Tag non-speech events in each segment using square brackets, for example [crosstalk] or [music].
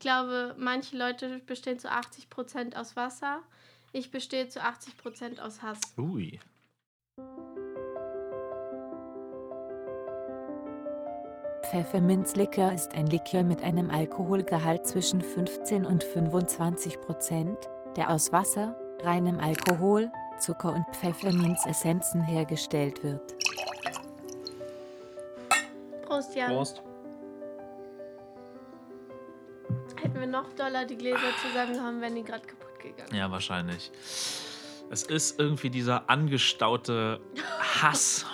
Ich glaube, manche Leute bestehen zu 80% aus Wasser. Ich bestehe zu 80% aus Hass. Ui. Pfefferminzlikör ist ein Likör mit einem Alkoholgehalt zwischen 15 und 25 Prozent, der aus Wasser, reinem Alkohol, Zucker und Pfefferminzessenzen hergestellt wird. Prost, Jan. Prost. Hätten wir noch doller die Gläser zusammengehauen, wären die gerade kaputt gegangen. Ja, wahrscheinlich. Es ist irgendwie dieser angestaute Hass.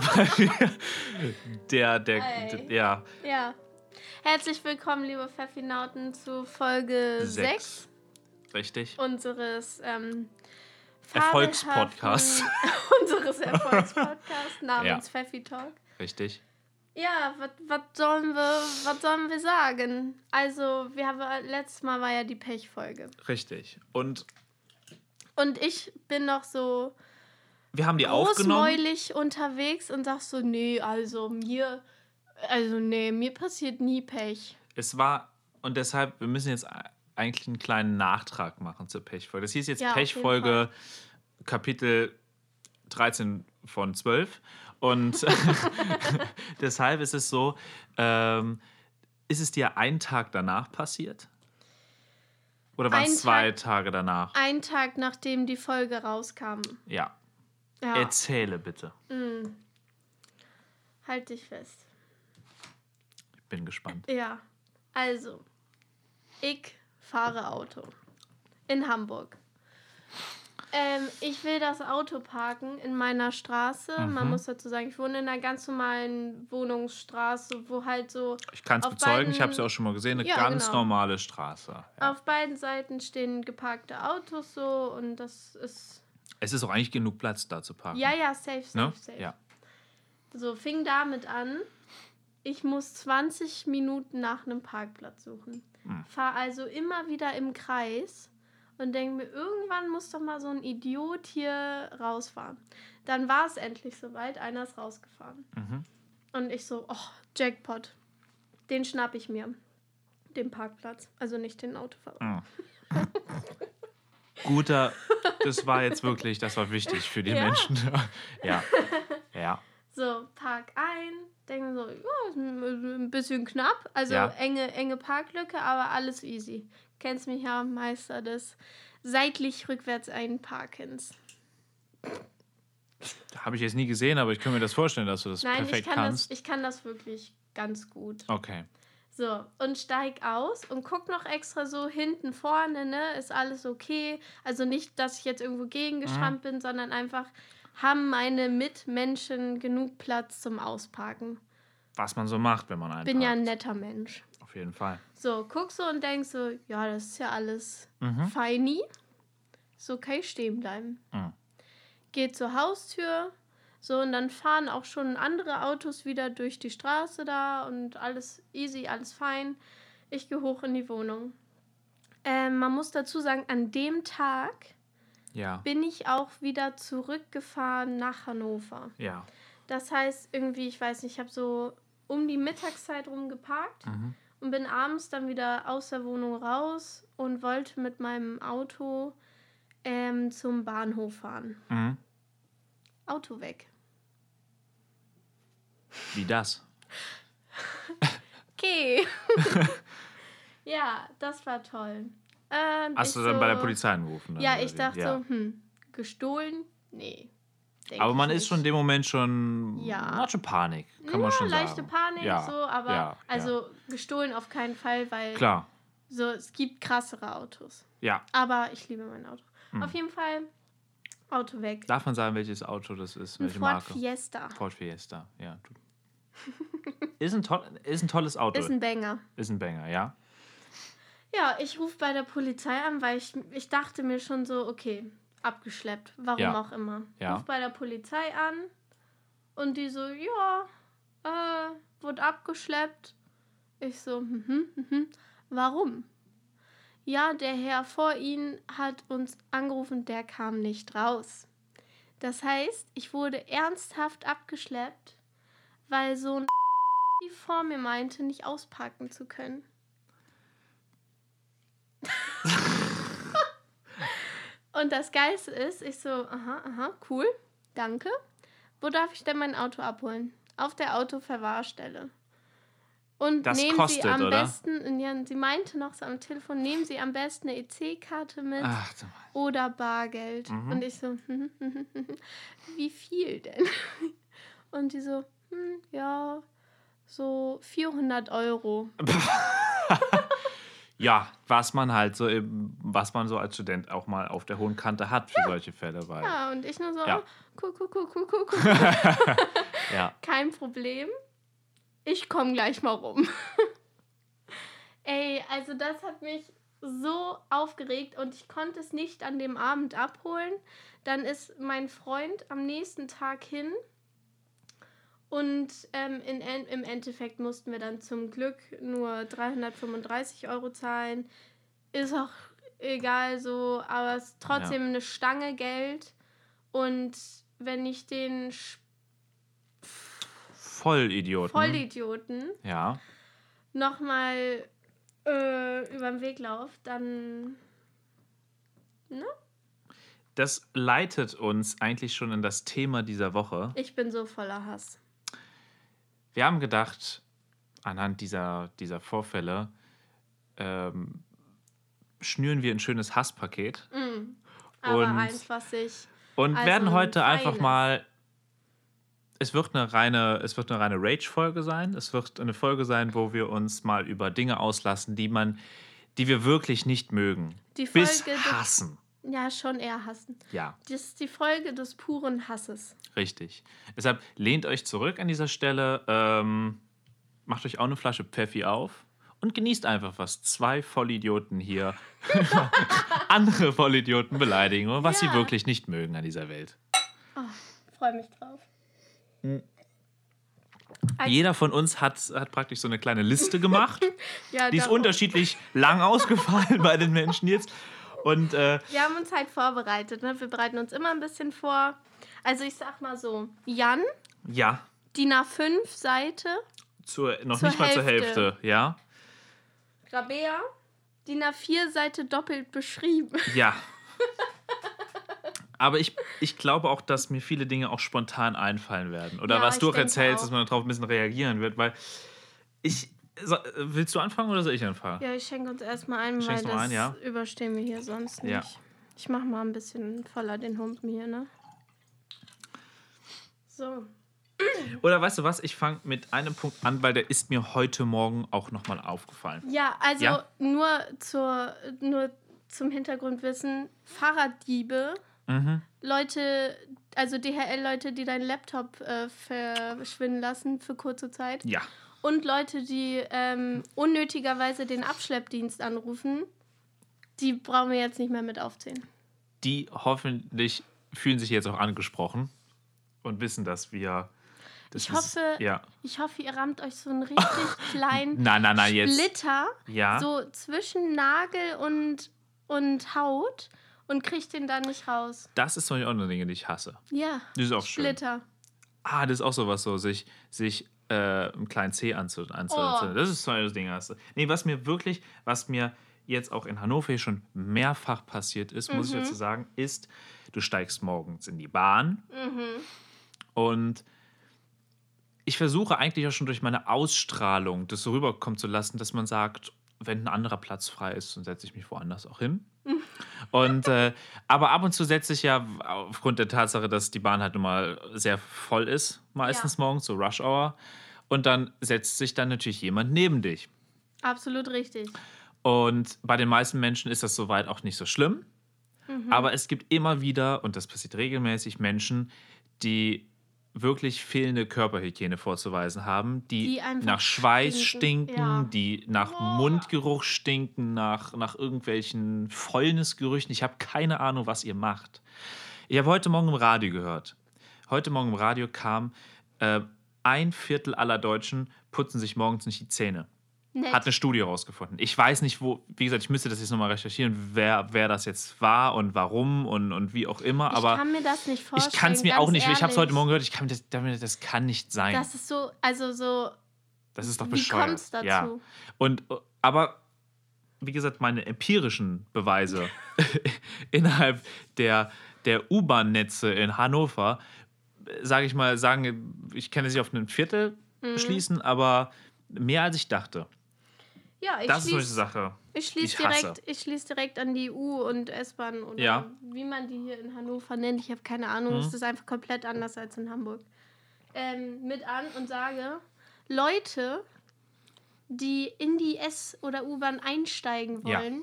[laughs] der, der, der, ja, Ja. Herzlich willkommen, liebe Pfeffinauten, zu Folge 6 sechs. Richtig. unseres ähm, Erfolgspodcasts. [laughs] unseres Erfolgspodcasts namens Pfeffi Talk. Richtig. Ja, was sollen wir, was sollen wir sagen? Also, wir haben letztes Mal war ja die Pechfolge. Richtig. Und Und ich bin noch so wir haben die aufgenommen. unterwegs und sag so, nee, also mir, also nee, mir passiert nie Pech. Es war, und deshalb, wir müssen jetzt eigentlich einen kleinen Nachtrag machen zur Pechfolge. Das hieß jetzt Ja, Pechfolge Kapitel 13 von 12. Und [laughs] deshalb ist es so, ähm, ist es dir einen Tag danach passiert? Oder waren es zwei Tag- Tage danach? Ein Tag nachdem die Folge rauskam. Ja. Ja, Erzähle bitte. halt dich fest. Ich bin gespannt. Ja, also, ich fahre Auto in Hamburg. Ähm, ich will das Auto parken in meiner Straße. Man Mhm. muss dazu sagen, ich wohne in einer ganz normalen Wohnungsstraße, wo halt so Ich kann es bezeugen, ich habe es beiden- ja auch schon mal gesehen, eine Ja, ganz genau. normale Straße. Ja. auf beiden Seiten stehen geparkte Autos so und das ist. Es ist auch eigentlich genug Platz da zu parken. Ja, ja, safe, safe, ne? safe. Ja. So, fing damit an. Ich muss 20 Minuten nach einem Parkplatz suchen. Hm. Fahr also immer wieder im Kreis und denke mir, irgendwann muss doch mal so ein Idiot hier rausfahren. Dann war es endlich soweit, einer ist rausgefahren. Mhm. Und ich so, oh, Jackpot. Den schnapp ich mir. Den Parkplatz. Also nicht den Autofahrer. Mhm. Guter, das war jetzt wirklich, das war wichtig für die Ja. Menschen. [laughs] ja. Ja. So, park ein, denke so, ja, ist ein bisschen knapp. Also Ja. enge, enge Parklücke, aber alles easy. Kennst mich ja, Meister des seitlich rückwärts einparkens. Habe ich jetzt nie gesehen, aber ich kann mir das vorstellen, dass du das Nein, ich perfekt kann, kannst. das, ich kann das wirklich ganz gut. okay. So, und steig aus und guck noch extra so hinten vorne, ne? Ist alles okay. Also nicht, dass ich jetzt irgendwo gegengeschrammt bin, sondern einfach haben meine Mitmenschen genug Platz zum Ausparken. Was man so macht, wenn man einen Bin ja ein netter Mensch. Auf jeden Fall. So, guck so und denk so, ja, das ist ja alles Mhm. feini. So kann ich stehen bleiben. Mhm. Geht zur Haustür. So, und dann fahren auch schon andere Autos wieder durch die Straße da und alles easy, alles fein. Ich gehe hoch in die Wohnung. Ähm, man muss dazu sagen, an dem Tag Ja. bin ich auch wieder zurückgefahren nach Hannover. Ja. Das heißt, irgendwie, ich weiß nicht, ich habe so um die Mittagszeit rum geparkt Mhm. und bin abends dann wieder aus der Wohnung raus und wollte mit meinem Auto ähm, zum Bahnhof fahren. Mhm. Auto weg. Wie das? [laughs] Okay. [laughs] ja, das war toll. Ähm, Hast du dann bei der so- Polizei angerufen? dann, Ja, ich dachte Ja. so, hm, gestohlen? Nee. Aber man ist schon in dem Moment schon. Ja. Man hat schon Panik, kann man ja, schon sagen. leichte Panik, ja. so, aber ja, also gestohlen auf keinen Fall, weil. Klar. so es gibt krassere Autos. Ja. Aber ich liebe mein Auto. Hm. Auf jeden Fall Auto weg. Darf man sagen, welches Auto das ist? Ein Welche Ford Marke? Fiesta. Ford Fiesta, ja. Ist, ein toll, ist ein tolles [laughs] Auto. Ist ein Banger. ist ein Banger, ja. Ja, ich rufe bei der Polizei an, weil ich, ich dachte mir schon so, okay, abgeschleppt. Warum Ja. auch immer. Ja. Ruf bei der Polizei an und die so, ja, äh, wurde abgeschleppt. Ich so, mhm, mhm. Warum? Ja, der Herr vor Ihnen hat uns angerufen, der kam nicht raus. Das heißt, ich wurde ernsthaft abgeschleppt, weil so ein [laughs] die vor mir meinte, nicht ausparken zu können. Und das Geilste ist, ich so, aha, aha, cool, danke. Wo darf ich denn mein Auto abholen? Auf der Autoverwahrstelle. Und Das nehmen kostet, Sie am oder? besten, ja, sie meinte noch so am Telefon, nehmen Sie am besten eine EC-Karte mit Ach, oder Bargeld. Mhm. Und ich so, hm, hm, hm, hm, wie viel denn? [laughs] Und die so, hm, ja, so 400 Euro. [laughs] [laughs] ja, was man halt so, was man so als Student auch mal auf der hohen Kante hat für solche Fälle, weil Ja, und ich nur so, Ja. cool, cool, cool, cool, cool, cool. ja, Kein Problem. Ich komme gleich mal rum. [laughs] Ey, also das hat mich so aufgeregt und ich konnte es nicht an dem Abend abholen. Dann ist mein Freund am nächsten Tag hin und ähm, in, im Endeffekt mussten wir dann zum Glück nur 335 Euro zahlen. Ist auch egal so, aber es ist trotzdem eine Stange Geld. Und wenn ich den Sch- Vollidioten. Vollidioten ja, nochmal äh, über den Weg laufe, dann. das leitet uns eigentlich schon in das Thema dieser Woche. Ich bin so voller Hass. Wir haben gedacht, anhand dieser, dieser Vorfälle ähm, schnüren wir ein schönes Hasspaket Mm. Aber Und- eins, was ich. und Also werden ein heute einfach feines. mal. Es wird eine reine, es wird eine reine Rage-Folge sein. Es wird eine Folge sein, wo wir uns mal über Dinge auslassen, die man, die wir wirklich nicht mögen. Die Bis Folge des- hassen. Ja, schon eher hassen. Ja, Das ist die Folge des puren Hasses. richtig. Deshalb lehnt euch zurück an dieser Stelle, ähm, macht euch auch eine Flasche Pfeffi auf und genießt einfach, was zwei Vollidioten hier [laughs] andere Vollidioten beleidigen und was Ja. sie wirklich nicht mögen an dieser Welt. Freue mich drauf. Als- Jeder von uns hat, hat praktisch so eine kleine Liste gemacht. [laughs] Ja, Die ist unterschiedlich lang ausgefallen bei den Menschen jetzt. Und äh, Wir haben uns halt vorbereitet. Ne? Wir bereiten uns immer ein bisschen vor. Also, ich sag mal so: Jan, ja, DIN A5 Seite. zur, noch Zur nicht mal zur Hälfte. Hälfte. Ja, Rabea, DIN A4 Seite doppelt beschrieben. ja. [laughs] Aber ich, ich glaube auch, dass mir viele Dinge auch spontan einfallen werden. Oder Ja, was du auch erzählst, auch. dass man darauf ein bisschen reagieren wird. Weil ich. So, willst du anfangen oder soll ich anfangen? Ja, ich schenke uns erstmal ein, weil Schenkst das ein, ja? überstehen wir hier sonst nicht. Ja. Ich mache mal ein bisschen voller den Humpen hier, ne? So. Oder weißt du was? Ich fange mit einem Punkt an, weil der ist mir heute Morgen auch nochmal aufgefallen. Ja, also Ja? Nur, zur, nur zum Hintergrundwissen: Fahrraddiebe, Mhm. Leute, also DHL-Leute, die deinen Laptop äh, verschwinden lassen für kurze Zeit. Ja. Und Leute, die ähm, unnötigerweise den Abschleppdienst anrufen, die brauchen wir jetzt nicht mehr mit aufzählen. die hoffentlich fühlen sich jetzt auch angesprochen und wissen, dass wir. Das Ich ist- hoffe, Ja. ich hoffe, ihr rammt euch so einen richtig [laughs] kleinen Nein, nein, nein. Splitter Ja. so zwischen Nagel und, und Haut und kriegt den dann nicht raus. Das ist auch eine Dinge, die ich hasse. Ja. Das ist auch schön. Splitter. Ah, das ist auch sowas so, sich, sich äh, einen kleinen C anzu, anzu, Oh. Das ist so ein Ding. hast du. Nee, was mir wirklich, was mir jetzt auch in Hannover schon mehrfach passiert ist, muss ich Mhm. dazu sagen, ist, du steigst morgens in die Bahn Mhm. und ich versuche eigentlich auch schon durch meine Ausstrahlung das so rüberkommen zu lassen, dass man sagt, wenn ein anderer Platz frei ist, dann setze ich mich woanders auch hin. Und, äh, aber ab und zu setze ich ja aufgrund der Tatsache, dass die Bahn halt nun mal sehr voll ist, meistens Ja. morgens, so Rush Hour. Und dann setzt sich dann natürlich jemand neben dich. Absolut richtig. Und bei den meisten Menschen ist das soweit auch nicht so schlimm. Mhm. Aber es gibt immer wieder, und das passiert regelmäßig, Menschen, die wirklich fehlende Körperhygiene vorzuweisen haben, die, Die nach Schweiß stinken, stinken, ja. die nach Boah. Mundgeruch stinken, nach, nach irgendwelchen Fäulnisgerüchen. Ich habe keine Ahnung, was ihr macht. Ich habe heute Morgen im Radio gehört. Heute Morgen im Radio kam, äh, ein Viertel aller Deutschen putzen sich morgens nicht die Zähne. Nett. Hat eine Studie rausgefunden. Ich weiß nicht, wo, wie gesagt, ich müsste das jetzt nochmal recherchieren, wer, wer das jetzt war und warum und, und wie auch immer. ich Aber kann mir das nicht vorstellen. ich kann es mir auch nicht. Ich habe es heute ehrlich. Morgen gehört. Ich kann mir das, das kann nicht sein. Das ist so, also so, das ist doch wie bescheuert. es dazu? Ja. Und, aber wie gesagt, meine empirischen Beweise [laughs] innerhalb der, der U-Bahn-Netze in Hannover, sage ich mal, sagen, ich kann es nicht auf ein Viertel Mhm. schließen, aber mehr als ich dachte. Ja, ich Das ist so eine schließe Sache. ich schließ ich hasse. direkt, ich schließ direkt an die U- und S-Bahn oder Ja. wie man die hier in Hannover nennt. Ich habe keine Ahnung. Mhm. Es ist einfach komplett anders als in Hamburg. Ähm, mit an und sage, Leute, die in die S- oder U-Bahn einsteigen Ja. wollen,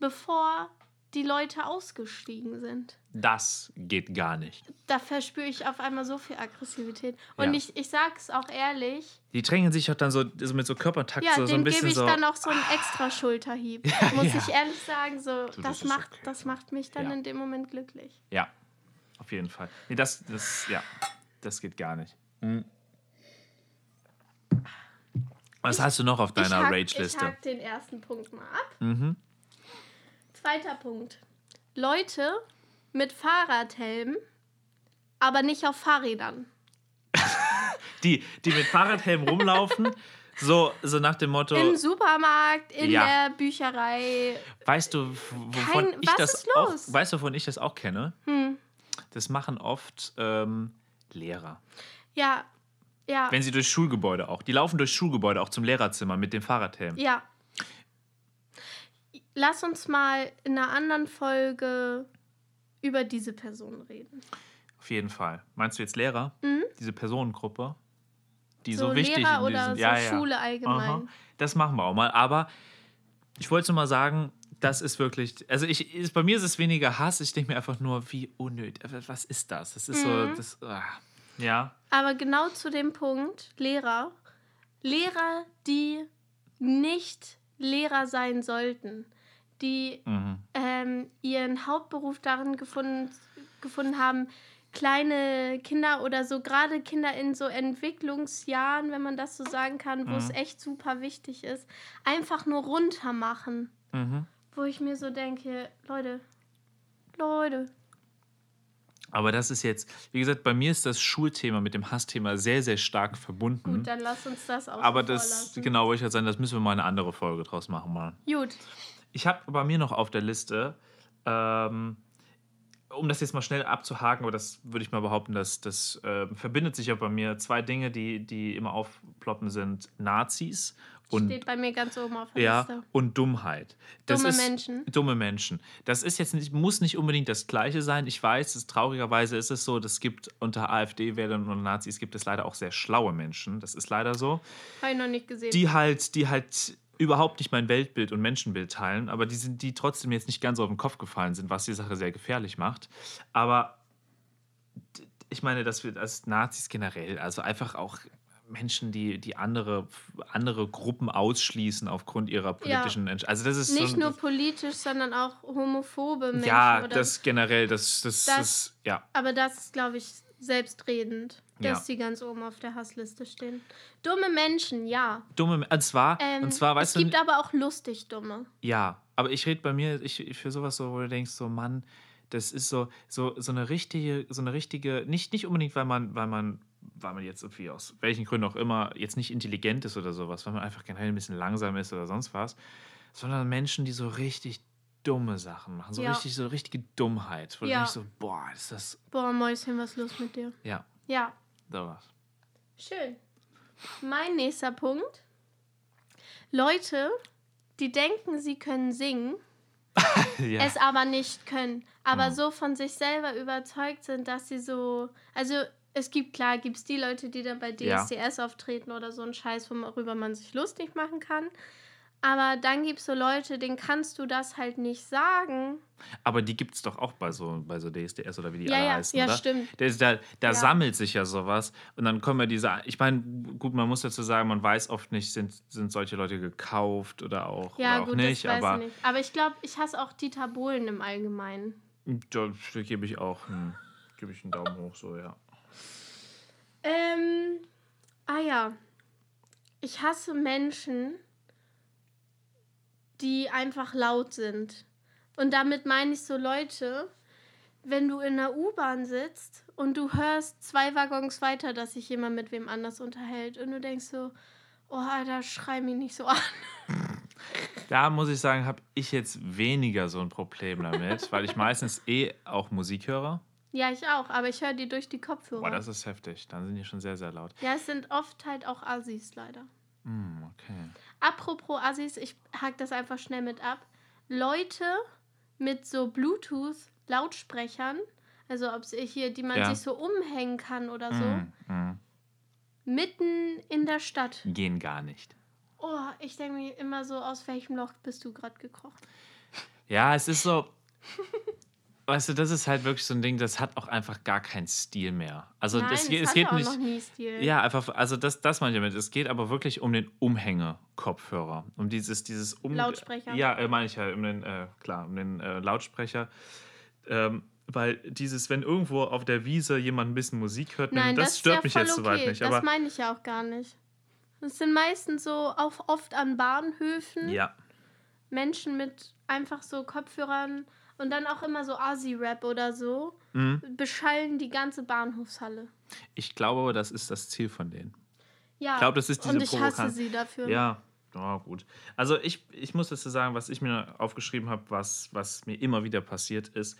bevor die Leute ausgestiegen sind. Das geht gar nicht. Da verspüre ich auf einmal so viel Aggressivität. Und Ja. ich, ich sag's auch ehrlich, Die drängen sich auch dann so, so mit so Körpertakt ja, so, so ein gebe ich so. dann auch so einen extra Schulterhieb. [laughs] Muss ja. ich ehrlich sagen, so, das das, ist macht, okay. das macht mich dann Ja. in dem Moment glücklich. Ja, auf jeden Fall. Nee, das, das, ja, das geht gar nicht. Mhm. Was hast du noch auf deiner ich hack, Ich Rage-Liste? hack den ersten Punkt mal ab. Mhm. Zweiter Punkt. Leute mit Fahrradhelm, aber nicht auf Fahrrädern. [laughs] Die, die mit Fahrradhelm rumlaufen, so, so nach dem Motto, Im Supermarkt, in Ja. der Bücherei. weißt du, wovon Kein- ich was das ist auch, los? Hm. weißt du, wovon ich das auch kenne? Das machen oft ähm, Lehrer. Ja, ja, Wenn sie durch Schulgebäude auch, die laufen durch Schulgebäude auch zum Lehrerzimmer mit dem Fahrradhelm. ja. Lass uns mal in einer anderen Folge über diese Person reden. Auf jeden Fall. Meinst du jetzt Lehrer? Diese Personengruppe? Die so, Mhm. So wichtig Lehrer in oder diesem, so Schule allgemein. Aha. Das machen wir auch mal. Aber ich wollte nur mal sagen, das ist wirklich. Also ich, ist, bei mir ist es weniger Hass. Ich denke mir einfach nur, wie unnötig. Was ist das? Das ist Mhm. so. Das, ah. ja. Aber genau zu dem Punkt, Lehrer. Lehrer, die nicht Lehrer sein sollten, die Mhm. ähm, ihren Hauptberuf darin gefunden, gefunden haben, kleine Kinder oder so, gerade Kinder in so Entwicklungsjahren, wenn man das so sagen kann, wo es Mhm. echt super wichtig ist, einfach nur runter machen. Mhm. Wo ich mir so denke, Leute, Leute, Aber das ist jetzt, wie gesagt, bei mir ist das Schulthema mit dem Hassthema sehr, sehr stark verbunden. gut, dann lass uns das auch. Aber das, vorlassen. genau, wollte ich halt sagen, das müssen wir mal eine andere Folge draus machen, mal. Gut, Ich habe bei mir noch auf der Liste, ähm, um das jetzt mal schnell abzuhaken, aber das würde ich mal behaupten, dass das ähm, verbindet sich ja bei mir zwei Dinge, die, die immer aufploppen, sind Nazis und steht bei mir ganz oben auf der ja, Liste. und Dummheit. Das Dumme ist, Menschen. Dumme Menschen. Das ist jetzt nicht, muss nicht unbedingt das Gleiche sein. Ich weiß, es, traurigerweise ist es so, das gibt unter AfD-Wählern und Nazis gibt es leider auch sehr schlaue Menschen. Das ist leider so. Habe ich noch nicht gesehen. Die halt, die halt überhaupt nicht mein Weltbild und Menschenbild teilen, aber die sind, die trotzdem jetzt nicht ganz auf den Kopf gefallen sind, was die Sache sehr gefährlich macht. Aber ich meine, dass wir als Nazis generell, also einfach auch Menschen, die, die andere, andere Gruppen ausschließen aufgrund ihrer politischen Entscheidung. Also das ist nicht so, nur politisch, sondern auch homophobe Menschen. ja, das generell, das, das, Das- das, ja. Aber das ist, glaube ich, selbstredend, Ja. dass die ganz oben auf der Hassliste stehen. Dumme Menschen, ja. Dumme, und zwar, Ähm, und zwar, weißt es du, gibt aber auch lustig Dumme. Ja, aber ich rede bei mir, ich, ich für sowas so, wo du denkst, so Mann, das ist so, so, so eine richtige, so eine richtige, nicht, nicht unbedingt, weil man, weil man, weil man jetzt irgendwie aus welchen Gründen auch immer jetzt nicht intelligent ist oder sowas, weil man einfach generell ein bisschen langsam ist oder sonst was, sondern Menschen, die so richtig dumme Sachen machen, so Ja. richtig, so richtige Dummheit, wo Ja. du denkst so, boah, ist das, Boah, Mäuschen, was ist los mit dir? ja, Ja, sowas. schön. Mein nächster Punkt. Leute, die denken, sie können singen, [laughs] ja. es aber nicht können, aber Mhm. so von sich selber überzeugt sind, dass sie so, also es gibt, klar, gibt es die Leute, die dann bei Ja. DSDS auftreten oder so ein Scheiß, worüber man sich lustig machen kann. Aber dann gibt es so Leute, denen kannst du das halt nicht sagen. Aber die gibt es doch auch bei so, bei so DSDS oder wie die Ja, alle ja, heißen, ja, oder? stimmt. Da, da, da Ja. sammelt sich ja sowas und dann kommen ja diese. Ich meine, gut, man muss dazu sagen, man weiß oft nicht, sind, sind solche Leute gekauft oder auch, Ja, oder auch gut, nicht. das weiß aber ich nicht. Aber ich glaube, ich hasse auch Dieter Bohlen im Allgemeinen. da gebe ich auch einen, gebe ich einen Daumen hoch, so, ja. Ähm, ah ja. Ich hasse Menschen, die einfach laut sind. Und damit meine ich so Leute, wenn du in der U-Bahn sitzt und du hörst zwei Waggons weiter, dass sich jemand mit wem anders unterhält und du denkst so, oh, Alter, schrei mich nicht so an. [laughs] Da muss ich sagen, habe ich jetzt weniger so ein Problem damit, [laughs] weil ich meistens eh auch Musik höre. Ja, ich auch, aber ich höre die durch die Kopfhörer. Boah, das ist heftig. Dann sind die schon sehr, sehr laut. ja, es sind oft halt auch Assis leider. Hm, okay. Apropos Assis, ich hack das einfach schnell mit ab. Leute mit so Bluetooth-Lautsprechern, also ob sie hier, die man Ja. sich so umhängen kann oder so, hm. mitten in der Stadt. Gehen gar nicht. Oh, ich denke mir immer so, aus welchem Loch bist du gerade gekrochen? Ja, es ist so. [laughs] Weißt du, das ist halt wirklich so ein Ding, das hat auch einfach gar keinen Stil mehr. Also Nein, das, es, geht- es geht auch nicht. noch nie Stil. Ja, einfach, also das, das meine ich damit. Es geht aber wirklich um den Umhänge-Kopfhörer. Um dieses, dieses um Lautsprecher. Ja, äh, meine ich ja, um den, äh, klar, um den äh, Lautsprecher. Ähm, weil dieses, wenn irgendwo auf der Wiese jemand ein bisschen Musik hört, Nein, das, das, stört ja mich jetzt okay. soweit nicht. das Aber meine ich ja auch gar nicht. Das sind meistens so auch oft an Bahnhöfen ja, Menschen mit einfach so Kopfhörern und dann auch immer so Asi-Rap oder so mhm. beschallen die ganze Bahnhofshalle. ich glaube, aber das ist das Ziel von denen. Ja. Ich glaube, das ist diese Und ich hasse Provokan- sie dafür. Ja, ja gut. Also ich, ich muss dazu sagen, was ich mir aufgeschrieben habe, was, was mir immer wieder passiert ist.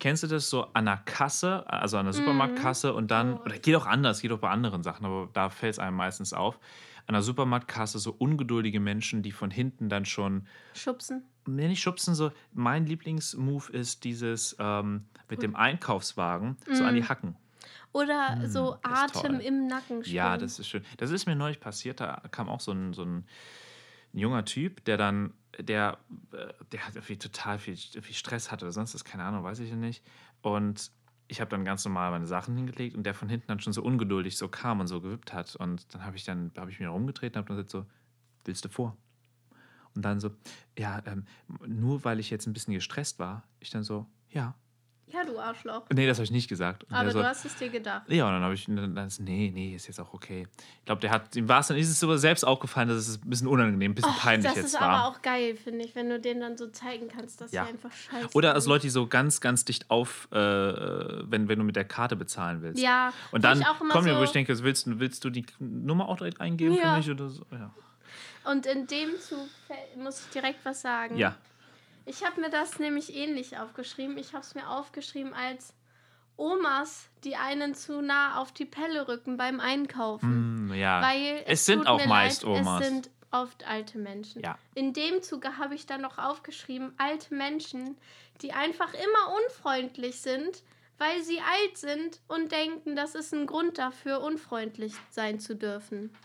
Kennst du das so an der Kasse, also an der Supermarktkasse und dann, Oh. oder geht auch anders, geht auch bei anderen Sachen, aber da fällt es einem meistens auf, an der Supermarktkasse so ungeduldige Menschen, die von hinten dann schon, Schubsen. nee, nicht schubsen, so, mein Lieblingsmove ist dieses ähm, mit dem Einkaufswagen so an die Hacken. Oder so das ist Atem im Nacken Ja, springen. das ist schön. Das ist mir neulich passiert. Da kam auch so ein, so ein, junger Typ, der dann, der, äh, der hat irgendwie total viel, viel Stress hatte oder sonst was, keine Ahnung, weiß ich ja nicht. Und ich habe dann ganz normal meine Sachen hingelegt und der von hinten dann schon so ungeduldig so kam und so gewippt hat. Und dann habe ich dann, habe ich mich rumgedreht und habe dann gesagt so, willst du vor? Und dann so, ja, ähm, nur weil ich jetzt ein bisschen gestresst war, ich dann so, ja. Ja, du Arschloch. Nee, das habe ich nicht gesagt. Und Aber so, du hast es dir gedacht. ja, und dann habe ich dann, dann ist, nee, nee, ist jetzt auch okay. Ich glaube, der hat, ihm war es dann, ist es sogar selbst aufgefallen, dass es ein bisschen unangenehm, ein bisschen Och, peinlich das jetzt ist war. aber auch geil, finde ich, wenn du denen dann so zeigen kannst, dass Ja. sie einfach scheiße Oder als. Leute, die so ganz, ganz dicht auf, äh, wenn, wenn du mit der Karte bezahlen willst. Ja, Und dann kommen wir, wo so- ich denke, willst, du- willst du die Nummer auch direkt eingeben Ja. für mich oder so? Ja. Und in dem Zug muss ich direkt was sagen. ja. Ich habe mir das nämlich ähnlich aufgeschrieben. Ich habe es mir aufgeschrieben als Omas, die einen zu nah auf die Pelle rücken beim Einkaufen. Hm, ja. Weil Es sind tut auch meist leid, Omas. Es sind oft alte Menschen. Ja. In dem Zuge habe ich dann noch aufgeschrieben, alte Menschen, die einfach immer unfreundlich sind, weil sie alt sind und denken, das ist ein Grund dafür, unfreundlich sein zu dürfen.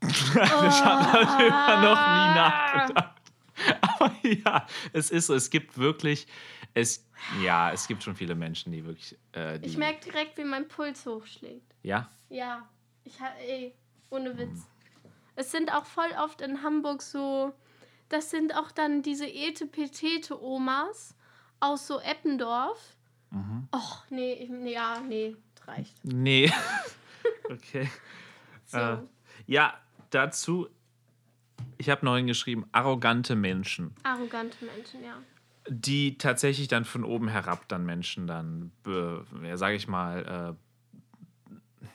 [laughs] ich habe darüber noch nie nachgedacht. [laughs] Ja, es ist so, es gibt wirklich, es, ja, es gibt schon viele Menschen, die wirklich, äh, die, Ich merke direkt, wie mein Puls hochschlägt. ja, Ja, ich ey, ohne Witz. Es sind auch voll oft in Hamburg so, das sind auch dann diese etepetete Omas aus so Eppendorf. Mhm. Och, nee, ich, nee, ja, nee, reicht. Nee. [laughs] okay. So. Äh, ja, dazu, ich habe noch hingeschrieben, arrogante Menschen, Arrogante Menschen, ja. die tatsächlich dann von oben herab dann Menschen dann, ja, sage ich mal,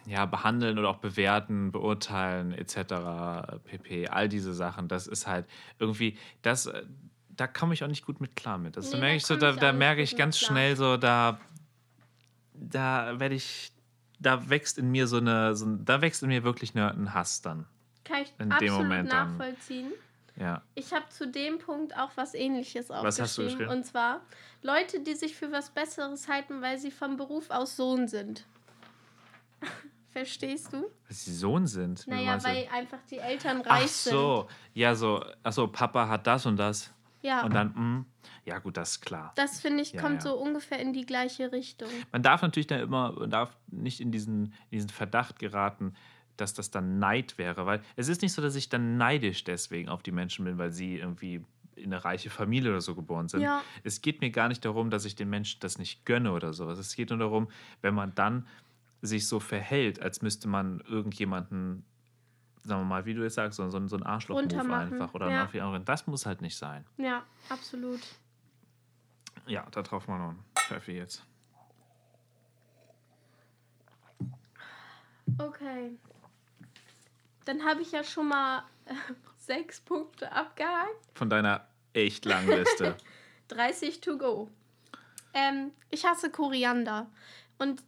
äh, ja, behandeln oder auch bewerten, beurteilen, etc., pp. All diese Sachen, das ist halt irgendwie, das, äh, da komme ich auch nicht gut mit klar mit. Das, Nee, da merke ich so, da, da merke ich ganz schnell so, da, da werde ich, da wächst in mir so eine, so, da wächst in mir wirklich eine, ein Hass dann. Kann ich In dem absolut Moment dann. nachvollziehen. Ja. Ich habe zu dem Punkt auch was ähnliches aufgeschrieben. Was hast du geschrieben? Und zwar Leute, die sich für was Besseres halten, weil sie vom Beruf aus Sohn sind. [laughs] Verstehst du? Dass sie Sohn sind. Naja, du? weil einfach die Eltern Ach reich so, ja, so, ach so, Papa hat das und das. sind. Ja, Und dann, mm, ja, gut, das ist klar. das finde ich Ja, kommt ja. so ungefähr in die gleiche Richtung. Man darf natürlich dann immer, man darf nicht in diesen, in diesen Verdacht geraten, dass das dann Neid wäre, weil es ist nicht so, dass ich dann neidisch deswegen auf die Menschen bin, weil sie irgendwie in eine reiche Familie oder so geboren sind. Ja. Es geht mir gar nicht darum, dass ich den Menschen das nicht gönne oder sowas. Es geht nur darum, wenn man dann sich so verhält, als müsste man irgendjemanden, sagen wir mal, wie du jetzt sagst, so, so, so ein Runtermachen, einfach oder ja. wie anderen. Das muss halt nicht sein. Ja, absolut. Ja, da drauf mal noch ein Pfeffi jetzt. Okay. Dann habe ich ja schon mal äh, [laughs] sechs Punkte abgehakt. Von deiner echt langen Liste. [laughs] 30 to go. Ähm, ich hasse Koriander. Und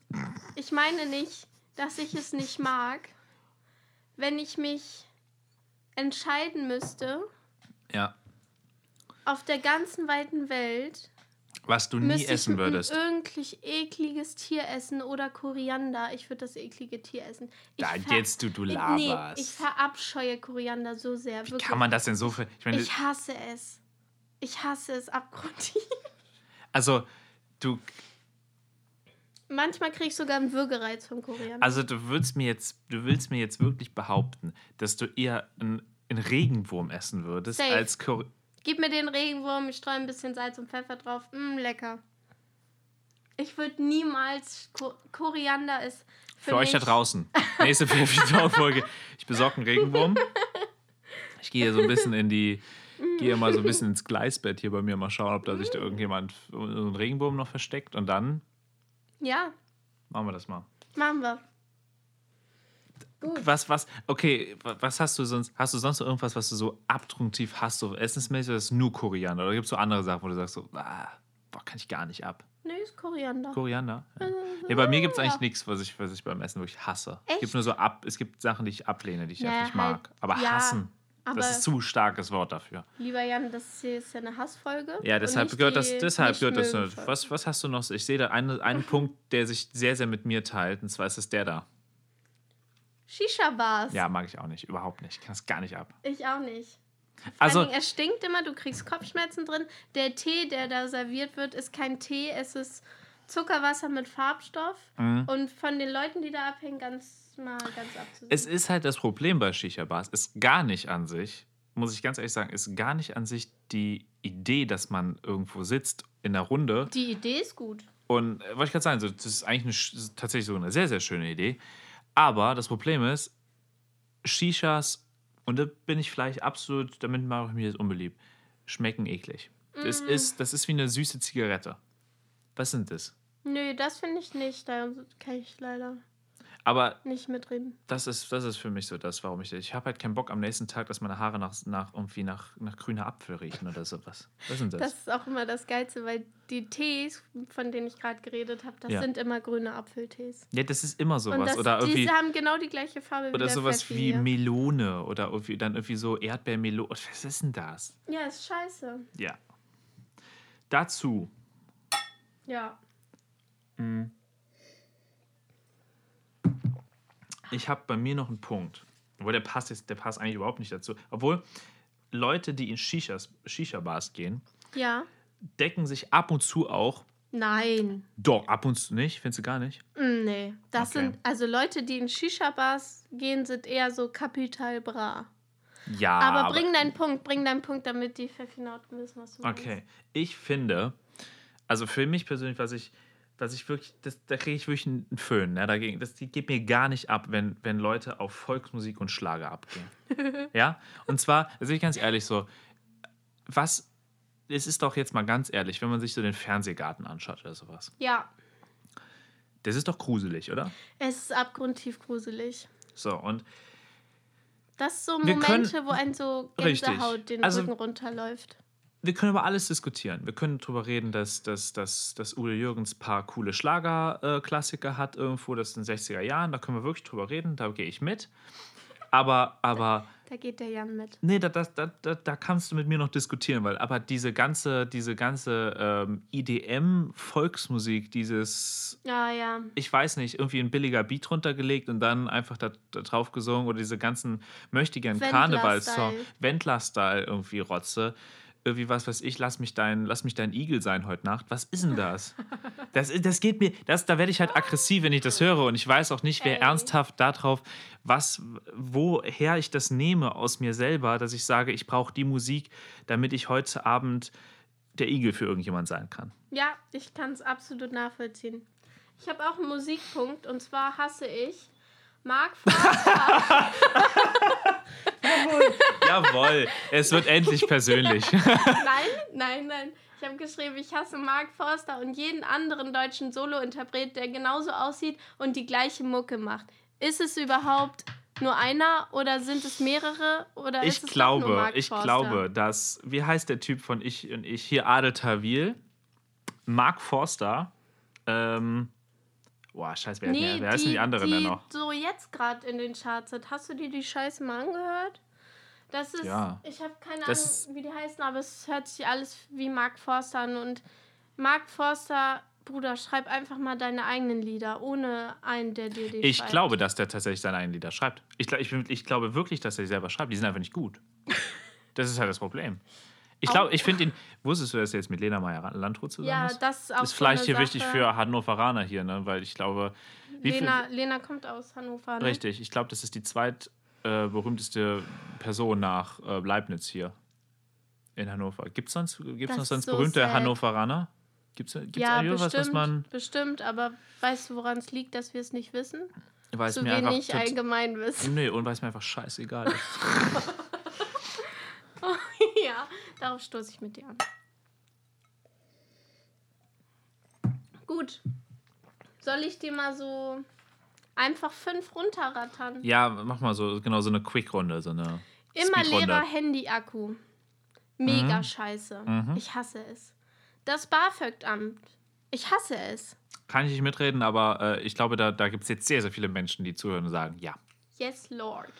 ich meine nicht, dass ich es nicht mag. Wenn ich mich entscheiden müsste, ja. auf der ganzen weiten Welt, Was du nie essen ich würdest. ein irgendwie ekliges Tier essen oder Koriander. Ich würde das eklige Tier essen. Ich Da jetzt du, du Nee, laberst. ich verabscheue Koriander so sehr. Wie wirklich. kann man das denn so für. Ich meine, Ich hasse es. Ich hasse es abgrundtief. [laughs] also, du. Manchmal kriege ich sogar einen Würgereiz vom Koriander. Also, du willst mir jetzt, du willst mir jetzt wirklich behaupten, dass du eher einen, einen Regenwurm essen würdest, Safe. als Kor Gib mir den Regenwurm, ich streue ein bisschen Salz und Pfeffer drauf. Mmm, lecker. Ich würde niemals. Ko Koriander ist. Für, Für euch da draußen. Nächste Folge. Ich besorge einen Regenwurm. Ich gehe so ein bisschen in die. Gehe mal so ein bisschen ins Gleisbett hier bei mir, mal schauen, ob da sich da irgendjemand so einen Regenwurm noch versteckt. Und dann Ja, machen wir das mal. machen wir. Gut. Was, was, okay, wa- was hast du sonst? Hast du sonst noch irgendwas, was du so abtruntiv hast, so essensmäßig, oder ist es nur Koriander? Oder gibt es so andere Sachen, wo du sagst, so, ah, boah, kann ich gar nicht ab? Nee, ist Koriander. Koriander? Ja. Nee, bei mir gibt es eigentlich Ja. nichts, was ich, was ich beim Essen wirklich hasse. Es Echt? gibt nur so ab, es gibt Sachen, die ich ablehne, die ich Ja, einfach nicht halt, mag. Aber ja, hassen, aber- das ist zu starkes Wort dafür. Lieber Jan, das hier ist ja eine Hassfolge. Ja, deshalb gehört das, deshalb gehört das. Was, was hast du noch? Ich sehe da einen, einen [laughs] Punkt, der sich sehr, sehr mit mir teilt, und zwar ist es der da. Shisha-Bars. Ja, mag ich auch nicht, überhaupt nicht. Ich kann es gar nicht ab. Ich auch nicht. Vor Also, allen Dingen, es stinkt immer, du kriegst Kopfschmerzen drin. Der Tee, der da serviert wird, ist kein Tee, es ist Zuckerwasser mit Farbstoff. Mhm. Und von den Leuten, die da abhängen, ganz mal ganz abzusehen. Es ist halt das Problem bei Shisha-Bars, ist gar nicht an sich, muss ich ganz ehrlich sagen, ist gar nicht an sich die Idee, dass man irgendwo sitzt in der Runde. die Idee ist gut. Und äh, wollte ich gerade sagen, so, das ist eigentlich eine, tatsächlich so eine sehr, sehr schöne Idee. Aber das Problem ist, Shishas, und da bin ich vielleicht absolut, damit mache ich mich jetzt unbeliebt, schmecken eklig. Das, ist, das ist wie eine süße Zigarette. Was sind das? Nö, das finde ich nicht. Da kann ich leider Aber nicht mitreden. das ist, das ist für mich so das, warum ich. Ich habe halt keinen Bock am nächsten Tag, dass meine Haare nach, nach irgendwie nach, nach grüner Apfel riechen oder sowas. Was sind das? Das ist auch immer das Geilste, weil die Tees, von denen ich gerade geredet habe, das Ja. sind immer grüne Apfeltees. ja, das ist immer Und sowas. das, oder irgendwie. die haben genau die gleiche Farbe wie Oder der sowas wie. Melone oder irgendwie, dann irgendwie so Erdbeermelone. Was ist denn das? Ja, ist scheiße. Ja. Dazu. Ja. Ich habe bei mir noch einen Punkt. Obwohl der passt jetzt, der passt eigentlich überhaupt nicht dazu. Obwohl Leute, die in Shishas, Shisha-Bars gehen, Ja. decken sich ab und zu auch. Nein. Doch, ab und zu nicht, findest du gar nicht? Mm, Nee. Das Okay. sind, also Leute, die in Shisha-Bars gehen, sind eher so Kapital Bra. Ja. aber, bring deinen Punkt, bring deinen Punkt, damit die Pfeffinauten wissen, was du meinst. Okay. Ich finde, also für mich persönlich, was ich, was ich wirklich, das, da kriege ich wirklich einen Föhn. Ne, dagegen. Das die geht mir gar nicht ab, wenn, wenn Leute auf Volksmusik und Schlager abgehen. [laughs] ja? Und zwar, bin ich ganz ehrlich so, was, es ist doch jetzt mal ganz ehrlich, wenn man sich so den Fernsehgarten anschaut oder sowas. Ja, Das ist doch gruselig, oder? es ist abgrundtief gruselig. So, und Das sind so Wir können- Momente, wo ein so Richtig. Gänsehaut den Also- Rücken runterläuft. Wir können über alles diskutieren. Wir können darüber reden, dass, dass, dass, dass Udo Jürgens ein paar coole Schlagerklassiker hat irgendwo, das in den 60er Jahren. Da können wir wirklich drüber reden, da gehe ich mit. Aber, aber, Da geht der Jan mit. nee, da, da, da, da, da kannst du mit mir noch diskutieren, weil aber diese ganze, diese ganze ähm, IDM-Volksmusik, dieses, Ja, ja. ich weiß nicht, irgendwie ein billiger Beat runtergelegt und dann einfach da, da drauf gesungen oder diese ganzen möchtegern. Karnevalssong, Wendler-Style irgendwie Rotze. Irgendwie was weiß ich, lass mich dein, lass mich dein Igel sein heute Nacht. Was ist denn das? [laughs] Das, das geht mir, das, da werde ich halt aggressiv, wenn ich das höre. Und ich weiß auch nicht, wer Ey. ernsthaft darauf, was, woher ich das nehme aus mir selber, dass ich sage, ich brauche die Musik, damit ich heute Abend der Igel für irgendjemand sein kann. Ja, ich kann es absolut nachvollziehen. Ich habe auch einen Musikpunkt und zwar hasse ich Mark Forster. [laughs] [laughs] Jawohl, es wird endlich persönlich. nein, nein, nein. Ich habe geschrieben, ich hasse Mark Forster und jeden anderen deutschen Solo-Interpret, der genauso aussieht und die gleiche Mucke macht. Ist es überhaupt nur einer oder sind es mehrere oder Ich ist es glaube, nur Mark ich Forster? glaube, dass, wie heißt der Typ von Ich und Ich? Hier Adel Tawil, Mark Forster, ähm, boah, scheiße, wer, Nee, wer, wer heißen die anderen die denn noch? so jetzt gerade in den Charts sind. Hast du dir die Scheiße mal angehört? Das ist, Ja. ich habe keine Das Ahnung, wie die heißen, aber es hört sich alles wie Mark Forster an. Und Mark Forster, Bruder, schreib einfach mal deine eigenen Lieder, ohne einen, der dir die Ich schreibt. glaube, dass der tatsächlich seine eigenen Lieder schreibt. Ich, ich, ich glaube wirklich, dass er die selber schreibt. Die sind einfach nicht gut. [laughs] Das ist halt das Problem. Ich glaube, ich finde ihn. Wusstest du, dass er jetzt mit Lena Meyer-Landrut zusammen Ja, ist? das ist auch ist so vielleicht eine hier wichtig Sache. für Hannoveraner hier, ne? Weil ich glaube, wie viel, Lena, Lena kommt aus Hannover. Ne? richtig, ich glaube, das ist die zweit äh, berühmteste Person nach äh, Leibniz hier in Hannover. Gibt es sonst, gibt's noch sonst so berühmte sad. Hannoveraner? Gibt es gibt's ja, irgendwas, bestimmt, was man. bestimmt, aber weißt du, woran es liegt, dass wir es nicht wissen? Weil Zu mir einfach. wenig tot- allgemein wissen. Nee, und weil es mir einfach scheißegal ist. [laughs] [laughs] ja, darauf stoße ich mit dir an. Gut. Soll ich dir mal so einfach fünf runterrattern? Ja, mach mal so, genau, so eine Quick-Runde, so eine. Immer leerer Handy-Akku. Mega Mhm. scheiße. Mhm. Ich hasse es. Das BAföG-Amt. Ich hasse es. Kann ich nicht mitreden, aber äh, ich glaube, da, da gibt es jetzt sehr, sehr viele Menschen, die zuhören und sagen, ja. Yes, Lord.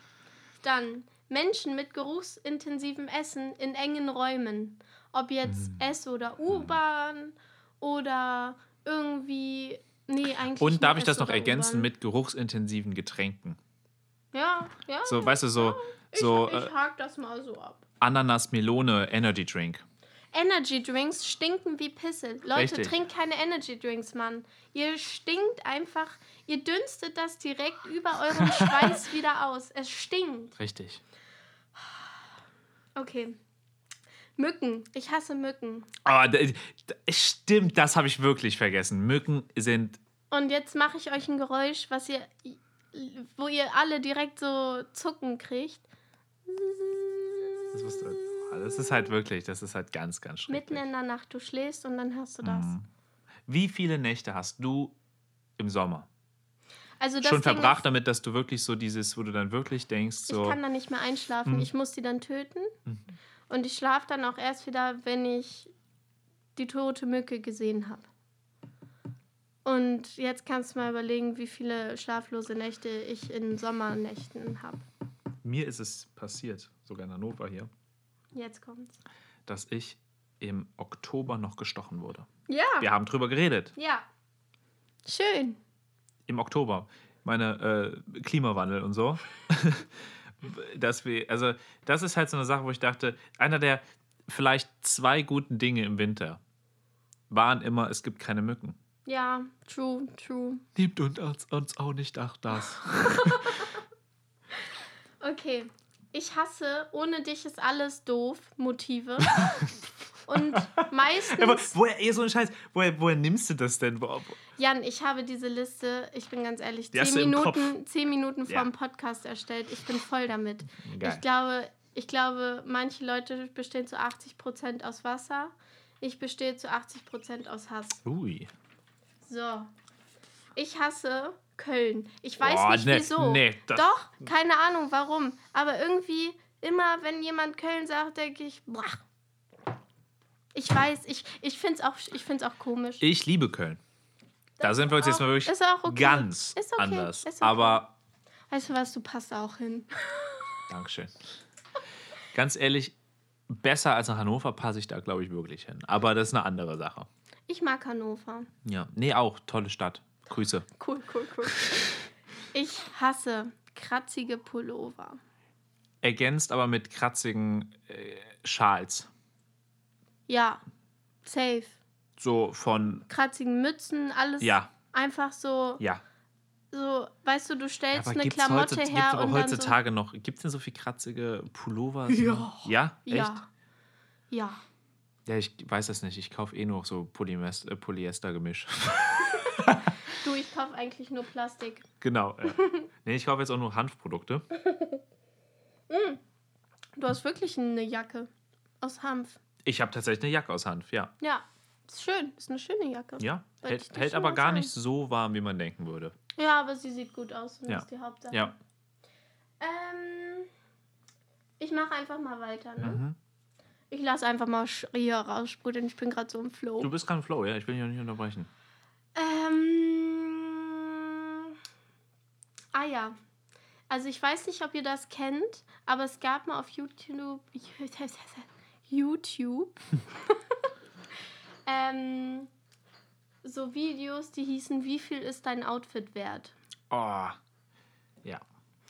Dann Menschen mit geruchsintensivem Essen in engen Räumen. Ob jetzt Mhm. S- oder U-Bahn oder irgendwie. Nee, eigentlich. Und darf ich das noch ergänzen U-Bahn. mit geruchsintensiven Getränken? Ja, ja. So, weißt du, so, ich, so ich äh, hake das mal so ab. Ananas, Melone, Energy Drink. Energy Drinks stinken wie Pisse. Leute, Richtig. trinkt keine Energy Drinks, Mann. Ihr stinkt einfach. Ihr dünstet das direkt über euren [laughs] Schweiß wieder aus. Es stinkt. Richtig. Okay. Mücken. Ich hasse Mücken. D- stimmt, das habe ich wirklich vergessen. Mücken sind. Und jetzt mache ich euch ein Geräusch, was ihr, wo ihr alle direkt so zucken kriegt. Das, musst du- das ist halt wirklich, das ist halt ganz, ganz schrecklich. Mitten in der Nacht, du schläfst und dann hörst du das. Mhm. Wie viele Nächte hast du im Sommer? Also Schon verbracht damit, dass du wirklich so dieses, wo du dann wirklich denkst, ist, so. ich kann da nicht mehr einschlafen. Mhm. Ich muss die dann töten. Und ich schlafe dann auch erst wieder, wenn ich die tote Mücke gesehen habe. Und jetzt kannst du mal überlegen, wie viele schlaflose Nächte ich in Sommernächten habe. Mir ist es passiert, sogar in Hannover hier, Jetzt kommt's. dass ich im Oktober noch gestochen wurde. Ja. Wir haben drüber geredet. Ja. Schön. Im Oktober. Meine äh, Klimawandel und so. [laughs] dass wir, also, das ist halt so eine Sache, wo ich dachte, einer der vielleicht zwei guten Dinge im Winter waren immer, es gibt keine Mücken. Ja, true, true. Liebt uns, uns auch nicht, ach das. [laughs] Okay. Ich hasse, ohne dich ist alles doof, Motive. [laughs] Und [laughs] meistens. Aber woher, eh so ein Scheiß, woher, woher nimmst du das denn? Wo, Jan, ich habe diese Liste, ich bin ganz ehrlich, zehn. Minuten, zehn Minuten vor Ja. dem Podcast erstellt. Ich bin voll damit. Geil. Ich glaube, ich glaube, manche Leute bestehen zu 80% aus Wasser. Ich bestehe zu 80% aus Hass. Ui. So. Ich hasse Köln. Ich weiß Boah, nicht nee, wieso. nee, Doch, keine Ahnung warum. Aber irgendwie, immer wenn jemand Köln sagt, denke ich, boah. Ich weiß, ich, ich finde es auch, ich find's auch komisch. Ich liebe Köln. Da Das sind wir uns jetzt mal wirklich okay. ganz Ist okay, anders. okay. Aber Weißt du was, du passt auch hin. [laughs] Dankeschön. Ganz ehrlich, besser als nach Hannover passe ich da, glaube ich, wirklich hin. Aber das ist eine andere Sache. Ich mag Hannover. Ja. Nee, auch. Tolle Stadt. Grüße. Cool, cool, cool. Ich hasse kratzige Pullover. Ergänzt aber mit kratzigen äh, Schals. Ja, safe. So von. Kratzigen Mützen, alles Ja. einfach so, Ja. so, weißt du, du stellst Aber eine Klamotte heutzutage, her gibt's aber und heutzutage noch. Gibt es denn so viel kratzige Pullover? Ja. Ja? so, Echt? ja, ja. Ja, ich weiß das nicht. Ich kaufe eh nur so äh, Polyester-Gemisch. [laughs] Du, ich kaufe eigentlich nur Plastik. genau. Ja. [laughs] nee, ich kaufe jetzt auch nur Hanfprodukte. Du hast wirklich eine Jacke aus Hanf. Ich habe tatsächlich eine Jacke aus Hanf, ja. Ja, ist schön, ist eine schöne Jacke. Ja, hält, hält aber gar nicht so warm, wie man denken würde. Ja, aber sie sieht gut aus und Ja. ist die Hauptsache. Ja. Ähm, ich mache einfach mal weiter, ne? Mhm. Ich lasse einfach mal Sch- hier raussprudeln. Ich bin gerade so im Flow. Du bist gerade im Flow, ja? Ich will dich auch nicht unterbrechen. Ähm. Ah ja. Also ich weiß nicht, ob ihr das kennt, aber es gab mal auf YouTube. [laughs] YouTube. [laughs] ähm, so Videos, die hießen, wie viel ist dein Outfit wert? Oh, ja.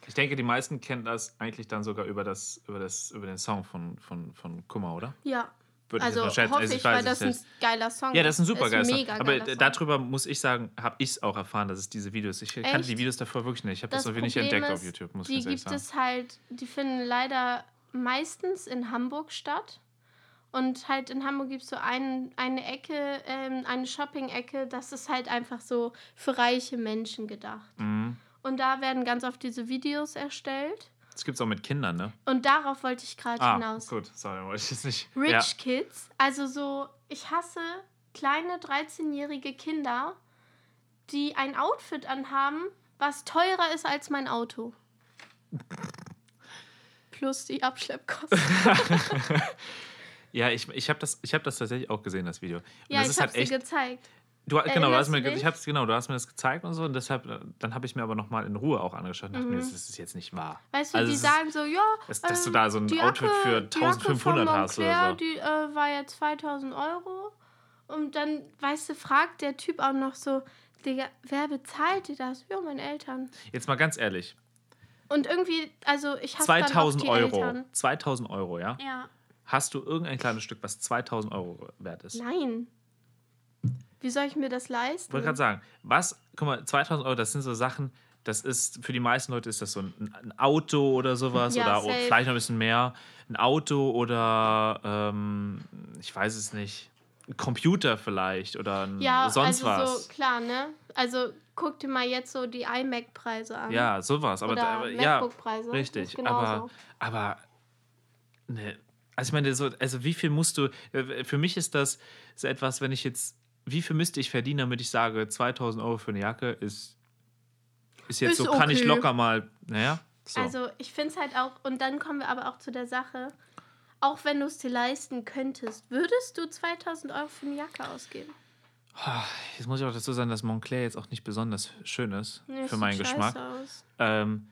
Ich denke, die meisten kennen das eigentlich dann sogar über, das, über, das, über den Song von, von, von Kummer, oder? Ja. Würde ich also schätzen. hoffe Also ich, weiß weil das ein jetzt. geiler Song Ja, das ist ein super geiler Song. Aber geiler Song. darüber muss ich sagen, habe ich es auch erfahren, dass es diese Videos. Ich kannte Echt? die Videos davor wirklich nicht. Ich habe das, Das nicht Problem entdeckt auf ist, YouTube, muss ich die gibt sagen. es halt, die finden leider meistens in Hamburg statt. Und halt in Hamburg gibt es so ein, eine Ecke, ähm, eine Shopping-Ecke, das ist halt einfach so für reiche Menschen gedacht. Mhm. Und da werden ganz oft diese Videos erstellt. Das gibt es auch mit Kindern, ne? Und darauf wollte ich gerade Ah, hinaus. gut. Sorry, wollte ich jetzt nicht. Rich Ja. Kids, also so, ich hasse kleine 13-jährige Kinder, die ein Outfit anhaben, was teurer ist als mein Auto. [laughs] Plus die Abschleppkosten. [laughs] Ja, ich, ich habe das, ich hab das tatsächlich auch gesehen, das Video. Und ja, das ich ist habe halt echt. gezeigt. Du, genau, du hast mir, du ich hab's, genau, du hast mir das gezeigt und so und deshalb, äh, dann habe ich mir aber nochmal in Ruhe auch angeschaut und dachte mir, Mhm. das ist jetzt nicht wahr. Weißt du, Also die ist- sagen so, ja, dass- dass du ähm, da so ein die Outfit für die Jacke 1500 von hast oder so. Die äh, war ja 2000 Euro. Und dann, weißt du, fragt der Typ auch noch so, Digga, wer bezahlt dir das? Ja, meine Eltern. Jetzt mal ganz ehrlich, Und irgendwie, also ich hasse dann auch 2000 die Euro, Eltern. 2000 Euro, ja? Ja. Hast du irgendein kleines Stück, was 2000 Euro wert ist? Nein. Wie soll ich mir das Ich leisten? wollte gerade sagen, was, guck mal, 2000 Euro, das sind so Sachen, das ist, für die meisten Leute ist das so ein, ein Auto oder sowas Ja, oder safe. vielleicht noch ein bisschen mehr. Ein Auto oder, ähm, ich weiß es nicht, ein Computer vielleicht oder ein, ja, sonst also was. so, klar, ne? Also guck dir mal jetzt so die iMac-Preise an. Ja, sowas. Aber, Oder aber ja, richtig. Genauso. Aber, aber ne, also ich meine, so, also wie viel musst du, äh, für mich ist das so etwas, wenn ich jetzt, wie viel müsste ich verdienen, damit ich sage, 2000 Euro für eine Jacke ist, ist jetzt Ist so, kann ich okay. locker mal, naja, so. Also ich finde es halt auch, und dann kommen wir aber auch zu der Sache, auch wenn du es dir leisten könntest, würdest du 2000 Euro für eine Jacke ausgeben? Jetzt muss ich auch dazu sagen, dass Montclair jetzt auch nicht besonders schön ist Nee, für meinen Geschmack. Ähm,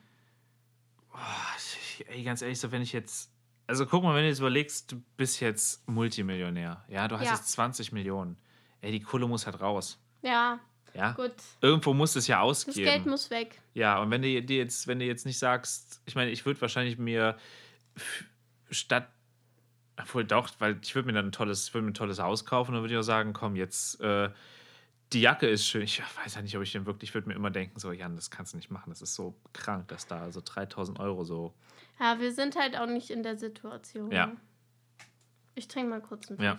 oh, ich- ey, ganz ehrlich, so wenn ich jetzt. Also guck mal, wenn du jetzt überlegst, du bist jetzt Multimillionär. Ja, du hast Ja. jetzt 20 Millionen. Ey, die Kohle muss halt raus. Ja, Ja. gut. Irgendwo muss es ja Das ausgeben. Geld muss weg. ja, und wenn du dir jetzt, wenn du jetzt nicht sagst, ich meine, ich würde wahrscheinlich mir statt. Obwohl doch, weil ich würde mir dann ein tolles, ich würde mir ein tolles Haus kaufen und dann würde ich auch sagen, komm, jetzt äh, die Jacke ist schön. Ich weiß ja nicht, ob ich den wirklich, ich würde mir immer denken, so, Jan, das kannst du nicht machen. Das ist so krank, dass da so 3000 Euro so. Ja, wir sind halt auch nicht in der Situation. Ja. Ich trinke mal kurz einen Ja.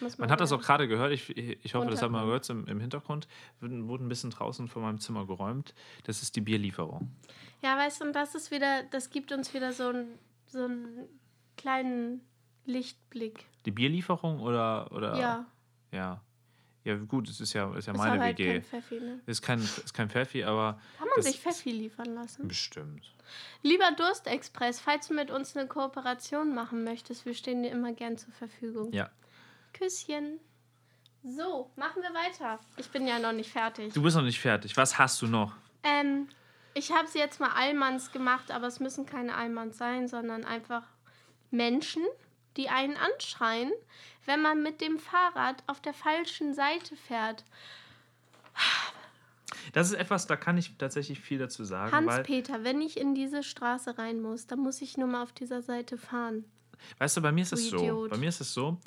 Muss mal Man hat das auch gerade gehört, ich, ich hoffe, das hat man gehört im, im Hintergrund. Wurde ein bisschen draußen von meinem Zimmer geräumt. Das ist die Bierlieferung. Ja, weißt du, und das ist wieder, das gibt uns wieder so einen so einen kleinen Lichtblick. Die Bierlieferung oder. oder Ja, Ja. Ja, gut, es ist ja, ist ja ist meine halt WG. kein Pfeffi, ne? Ist kein, ist kein Pfeffi, aber Kann man sich Pfeffi liefern lassen? bestimmt. Lieber Durstexpress, falls du mit uns eine Kooperation machen möchtest, wir stehen dir immer gern zur Verfügung. Ja. Küsschen. So, machen wir weiter. Ich bin ja noch nicht fertig. Du bist noch nicht fertig. Was hast du noch? Ähm, ich habe sie jetzt mal Allmanns gemacht, aber es müssen keine Allmanns sein, sondern einfach Menschen, die einen anschreien, wenn man mit dem Fahrrad auf der falschen Seite fährt. Das ist etwas, da kann ich tatsächlich viel dazu sagen, Hans-Peter, wenn ich in diese Straße rein muss, dann muss ich nur mal auf dieser Seite fahren. weißt du, bei mir ist es so. Bei mir ist es so,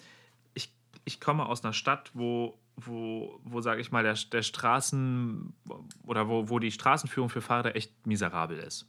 ich, ich komme aus einer Stadt, wo, wo, wo sage ich mal, der, der Straßen oder wo, wo die Straßenführung für Fahrräder echt miserabel ist.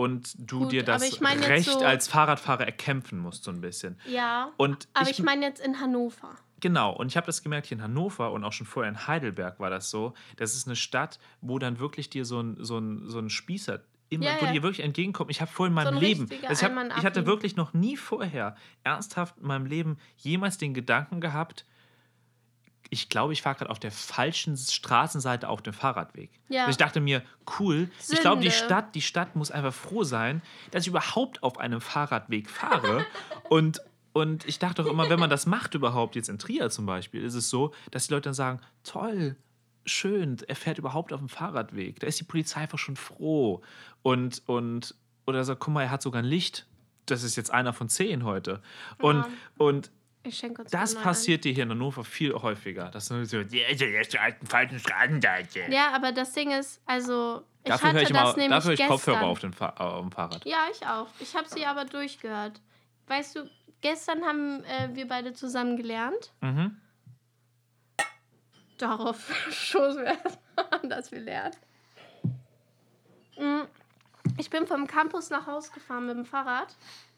Und du Gut, dir das ich jetzt Recht so- als Fahrradfahrer erkämpfen musst, so ein bisschen. Ja, Und aber ich, meine jetzt in Hannover. Genau, und ich habe das gemerkt hier in Hannover und auch schon vorher in Heidelberg war das so. Das ist eine Stadt, wo dann wirklich dir so ein, so ein, so ein Spießer immer, Ja, wo ja. dir wirklich entgegenkommt. Ich habe vorher in meinem ein Leben, also ich, hab, ich hatte wirklich noch nie vorher ernsthaft in meinem Leben jemals den Gedanken gehabt, ich glaube, ich fahre gerade auf der falschen Straßenseite auf dem Fahrradweg. Ja. Und ich dachte mir, cool, ich glaube, die Sünde. Stadt, die Stadt muss einfach froh sein, dass ich überhaupt auf einem Fahrradweg fahre. [laughs] und, und ich dachte auch immer, wenn man das macht überhaupt, jetzt in Trier zum Beispiel, ist es so, dass die Leute dann sagen, toll, schön, er fährt überhaupt auf dem Fahrradweg. Da ist die Polizei einfach schon froh. Und, und oder sagt, guck mal, er hat sogar ein Licht. Das ist jetzt einer von zehn heute. Und, Ja. und Ich schenke uns das passiert dir hier in Hannover viel häufiger. Das ist so, die alten falschen Straßenseite. Ja, aber das Ding ist, also ich Dafür hatte ich, das immer, nämlich dafür höre ich. Kopfhörer auf dem, Fahrrad. Ja, ich auch. Ich habe sie aber durchgehört. Weißt du, gestern haben äh, wir beide zusammen gelernt. Mhm. Darauf [laughs] stoßen wir erstmal an, dass wir lernen. Mm, Ich bin vom Campus nach Hause gefahren mit dem Fahrrad.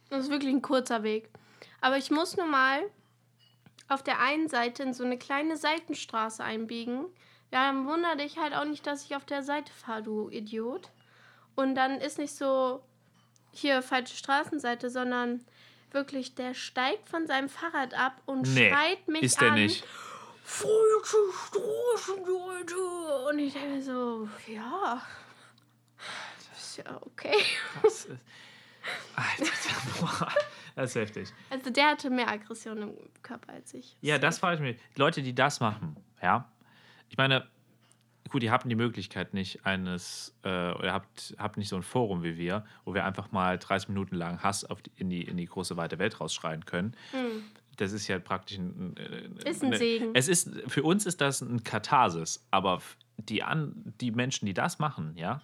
Das ist wirklich ein kurzer Weg. Aber ich muss nun mal auf der einen Seite in so eine kleine Seitenstraße einbiegen. Ja, dann wundere dich halt auch nicht, dass ich auf der Seite fahre, du Idiot. Und dann ist nicht so hier falsche Straßenseite, sondern wirklich, der steigt von seinem Fahrrad ab und Nee, schreit mich ist der an. nicht. Falsche Straßenseite. Und ich denke mir so, ja. Ist ja okay. Das ist, Alter, boah, [laughs] das ist heftig. Also der hatte mehr Aggression im Körper als ich. Ja, das frage ich mich. Leute, die das machen, ja. Ich meine, gut, ihr habt die Möglichkeit nicht eines, äh, oder ihr habt, habt nicht so ein Forum wie wir, wo wir einfach mal 30 Minuten lang Hass auf die, in, die, in die große weite Welt rausschreien können. Das ist ja praktisch ein, Hm. Ist ein eine- Segen. Es ist, für uns ist das ein Katharsis, aber die, an, die Menschen, die das machen, ja,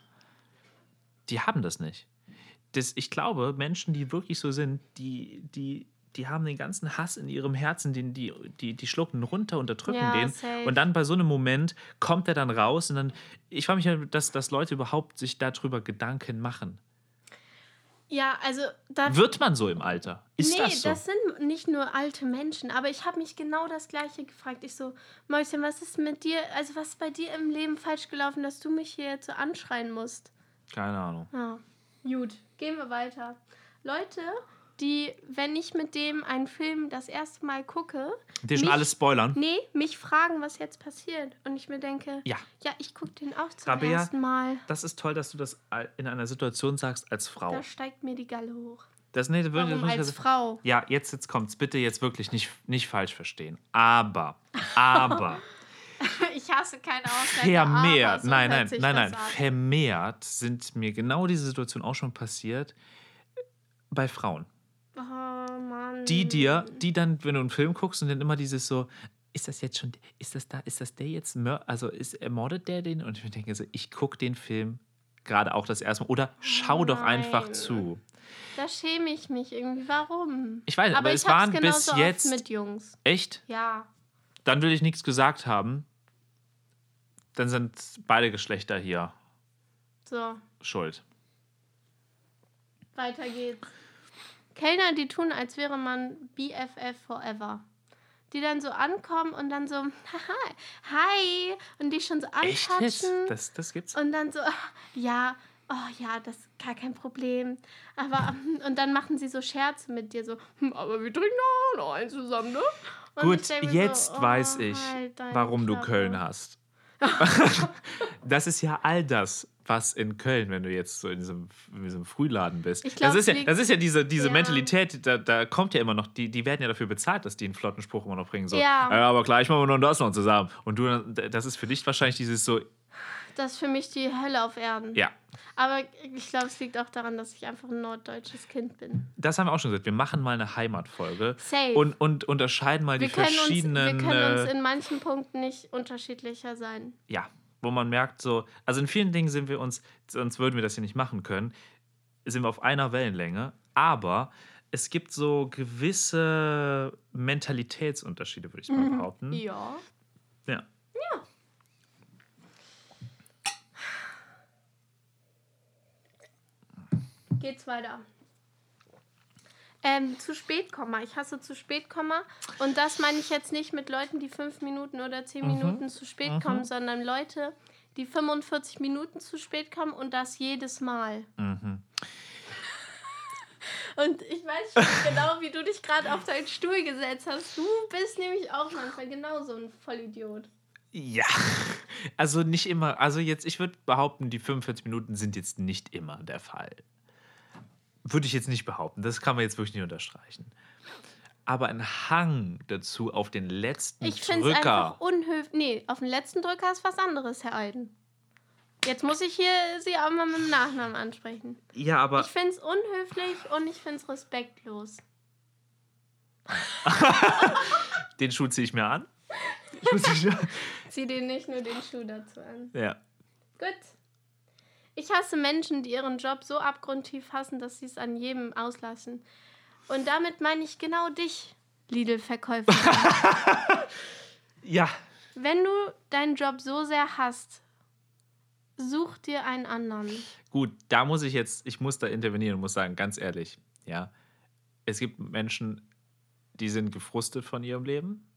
die haben das nicht. Das, ich glaube, Menschen, die wirklich so sind, die, die, die haben den ganzen Hass in ihrem Herzen, den, die, die, die schlucken runter, unterdrücken Ja, den. safe. Und dann bei so einem Moment kommt er dann raus und dann, ich frage mich, ja, dass, dass Leute überhaupt sich darüber Gedanken machen. Ja, also da. Wird man so im Alter? Ist nee, das so? sind nicht nur alte Menschen, aber ich habe mich genau das gleiche gefragt. Ich so, Mäuschen, was ist mit dir, also was ist bei dir im Leben falsch gelaufen, dass du mich hier jetzt so anschreien musst? Keine Ahnung. Ja. Gut, gehen wir weiter. Leute, die, wenn ich mit dem einen Film das erste Mal gucke, Dir schon mich- alles spoilern? nee, mich fragen, was jetzt passiert. Und ich mir denke, Ja. ja, ich gucke den auch zum Rabea, ersten Mal. Das ist toll, dass du das in einer Situation sagst als Frau. Da steigt mir die Galle hoch. Das, nee, das würde- Warum muss als Frau? Ja, jetzt, jetzt kommt's. Bitte jetzt wirklich nicht, nicht falsch verstehen. Aber, [laughs] aber, [laughs] Ich hasse keine Aussagen. aber vermehrt, so nein, nein, nein, nein, vermehrt sind mir genau diese Situation auch schon passiert bei Frauen. Oh Mann. Die dir, die dann, wenn du einen Film guckst und dann immer dieses so, ist das jetzt schon, ist das da, ist das der jetzt, also ist, ermordet der den? Und ich denke so, ich gucke den Film gerade auch das erste Mal oder schau doch einfach zu. Da schäme ich mich irgendwie. Warum? Ich weiß, aber ich es waren bis genauso oft jetzt- mit Jungs. Echt? Ja. Dann will ich nichts gesagt haben. Dann sind beide Geschlechter hier So, schuld. weiter geht's. Kellner, die tun, als wäre man BFF forever. Die dann so ankommen und dann so, haha, hi, und die schon so antatschen. Das, das gibt's? Und dann so, ja, oh ja, das ist gar kein Problem. Aber, und dann machen sie so Scherze mit dir, so, "Hm, aber wir trinken auch noch einen zusammen, ne? Und Gut, jetzt so, oh, weiß ich, halt warum du Klappe. Köln hast. [laughs] das ist ja all das, was in Köln, wenn du jetzt so in diesem, in diesem Frühladen bist. Glaub, das, ist ja, das ist ja diese, diese Ja. Mentalität, da, da kommt ja immer noch, die, die werden ja dafür bezahlt, dass die einen flotten Spruch immer noch bringen. So, Ja. aber gleich machen wir noch das noch zusammen. Und du, das ist für dich wahrscheinlich dieses so, Das ist für mich die Hölle auf Erden. ja, Aber ich glaube, es liegt auch daran, dass ich einfach ein norddeutsches Kind bin. das haben wir auch schon gesagt. Wir machen mal eine Heimatfolge Safe. und, und unterscheiden mal wir, die können uns, wir verschiedenen. können uns äh, in manchen Punkten nicht unterschiedlicher sein. ja, wo man merkt, so, also in vielen Dingen sind wir uns, sonst würden wir das hier nicht machen können, sind wir auf einer Wellenlänge, aber es gibt so gewisse Mentalitätsunterschiede, würde ich mal behaupten. Ja. Ja. Geht's weiter. Ähm, zu spät kommen. Ich hasse zu spät kommen. Und das meine ich jetzt nicht mit Leuten, die fünf Minuten oder zehn Mhm. Minuten zu spät kommen, sondern Leute, die 45 Minuten zu spät kommen und das jedes Mal. Mhm. [laughs] Und ich weiß schon genau, wie du dich gerade auf deinen Stuhl gesetzt hast. Du bist nämlich auch manchmal genauso ein Vollidiot. Ja, also nicht immer. Also jetzt, ich würde behaupten, die 45 Minuten sind jetzt nicht immer der Fall. Würde ich jetzt nicht behaupten. Das kann man jetzt wirklich nicht unterstreichen. Aber ein Hang dazu auf den letzten Ich finde es Drücker. einfach unhöflich. Nee, auf den letzten Drücker ist was anderes, Herr Eiden. Jetzt muss ich hier Sie auch mal mit dem Nachnamen ansprechen. Ja, aber Ich finde es unhöflich und ich finde es respektlos. [laughs] den Schuh ziehe ich mir an. [laughs] Ich Zieh dir nicht nur den Schuh dazu an. ja. Gut. Ich hasse Menschen, die ihren Job so abgrundtief hassen, dass sie es an jedem auslassen. Und damit meine ich genau dich, Lidl-Verkäufer. [laughs] Ja, Wenn du deinen Job so sehr hasst, such dir einen anderen. gut, da muss ich jetzt, ich muss da intervenieren und muss sagen, ganz ehrlich, ja, es gibt Menschen, die sind gefrustet von ihrem Leben.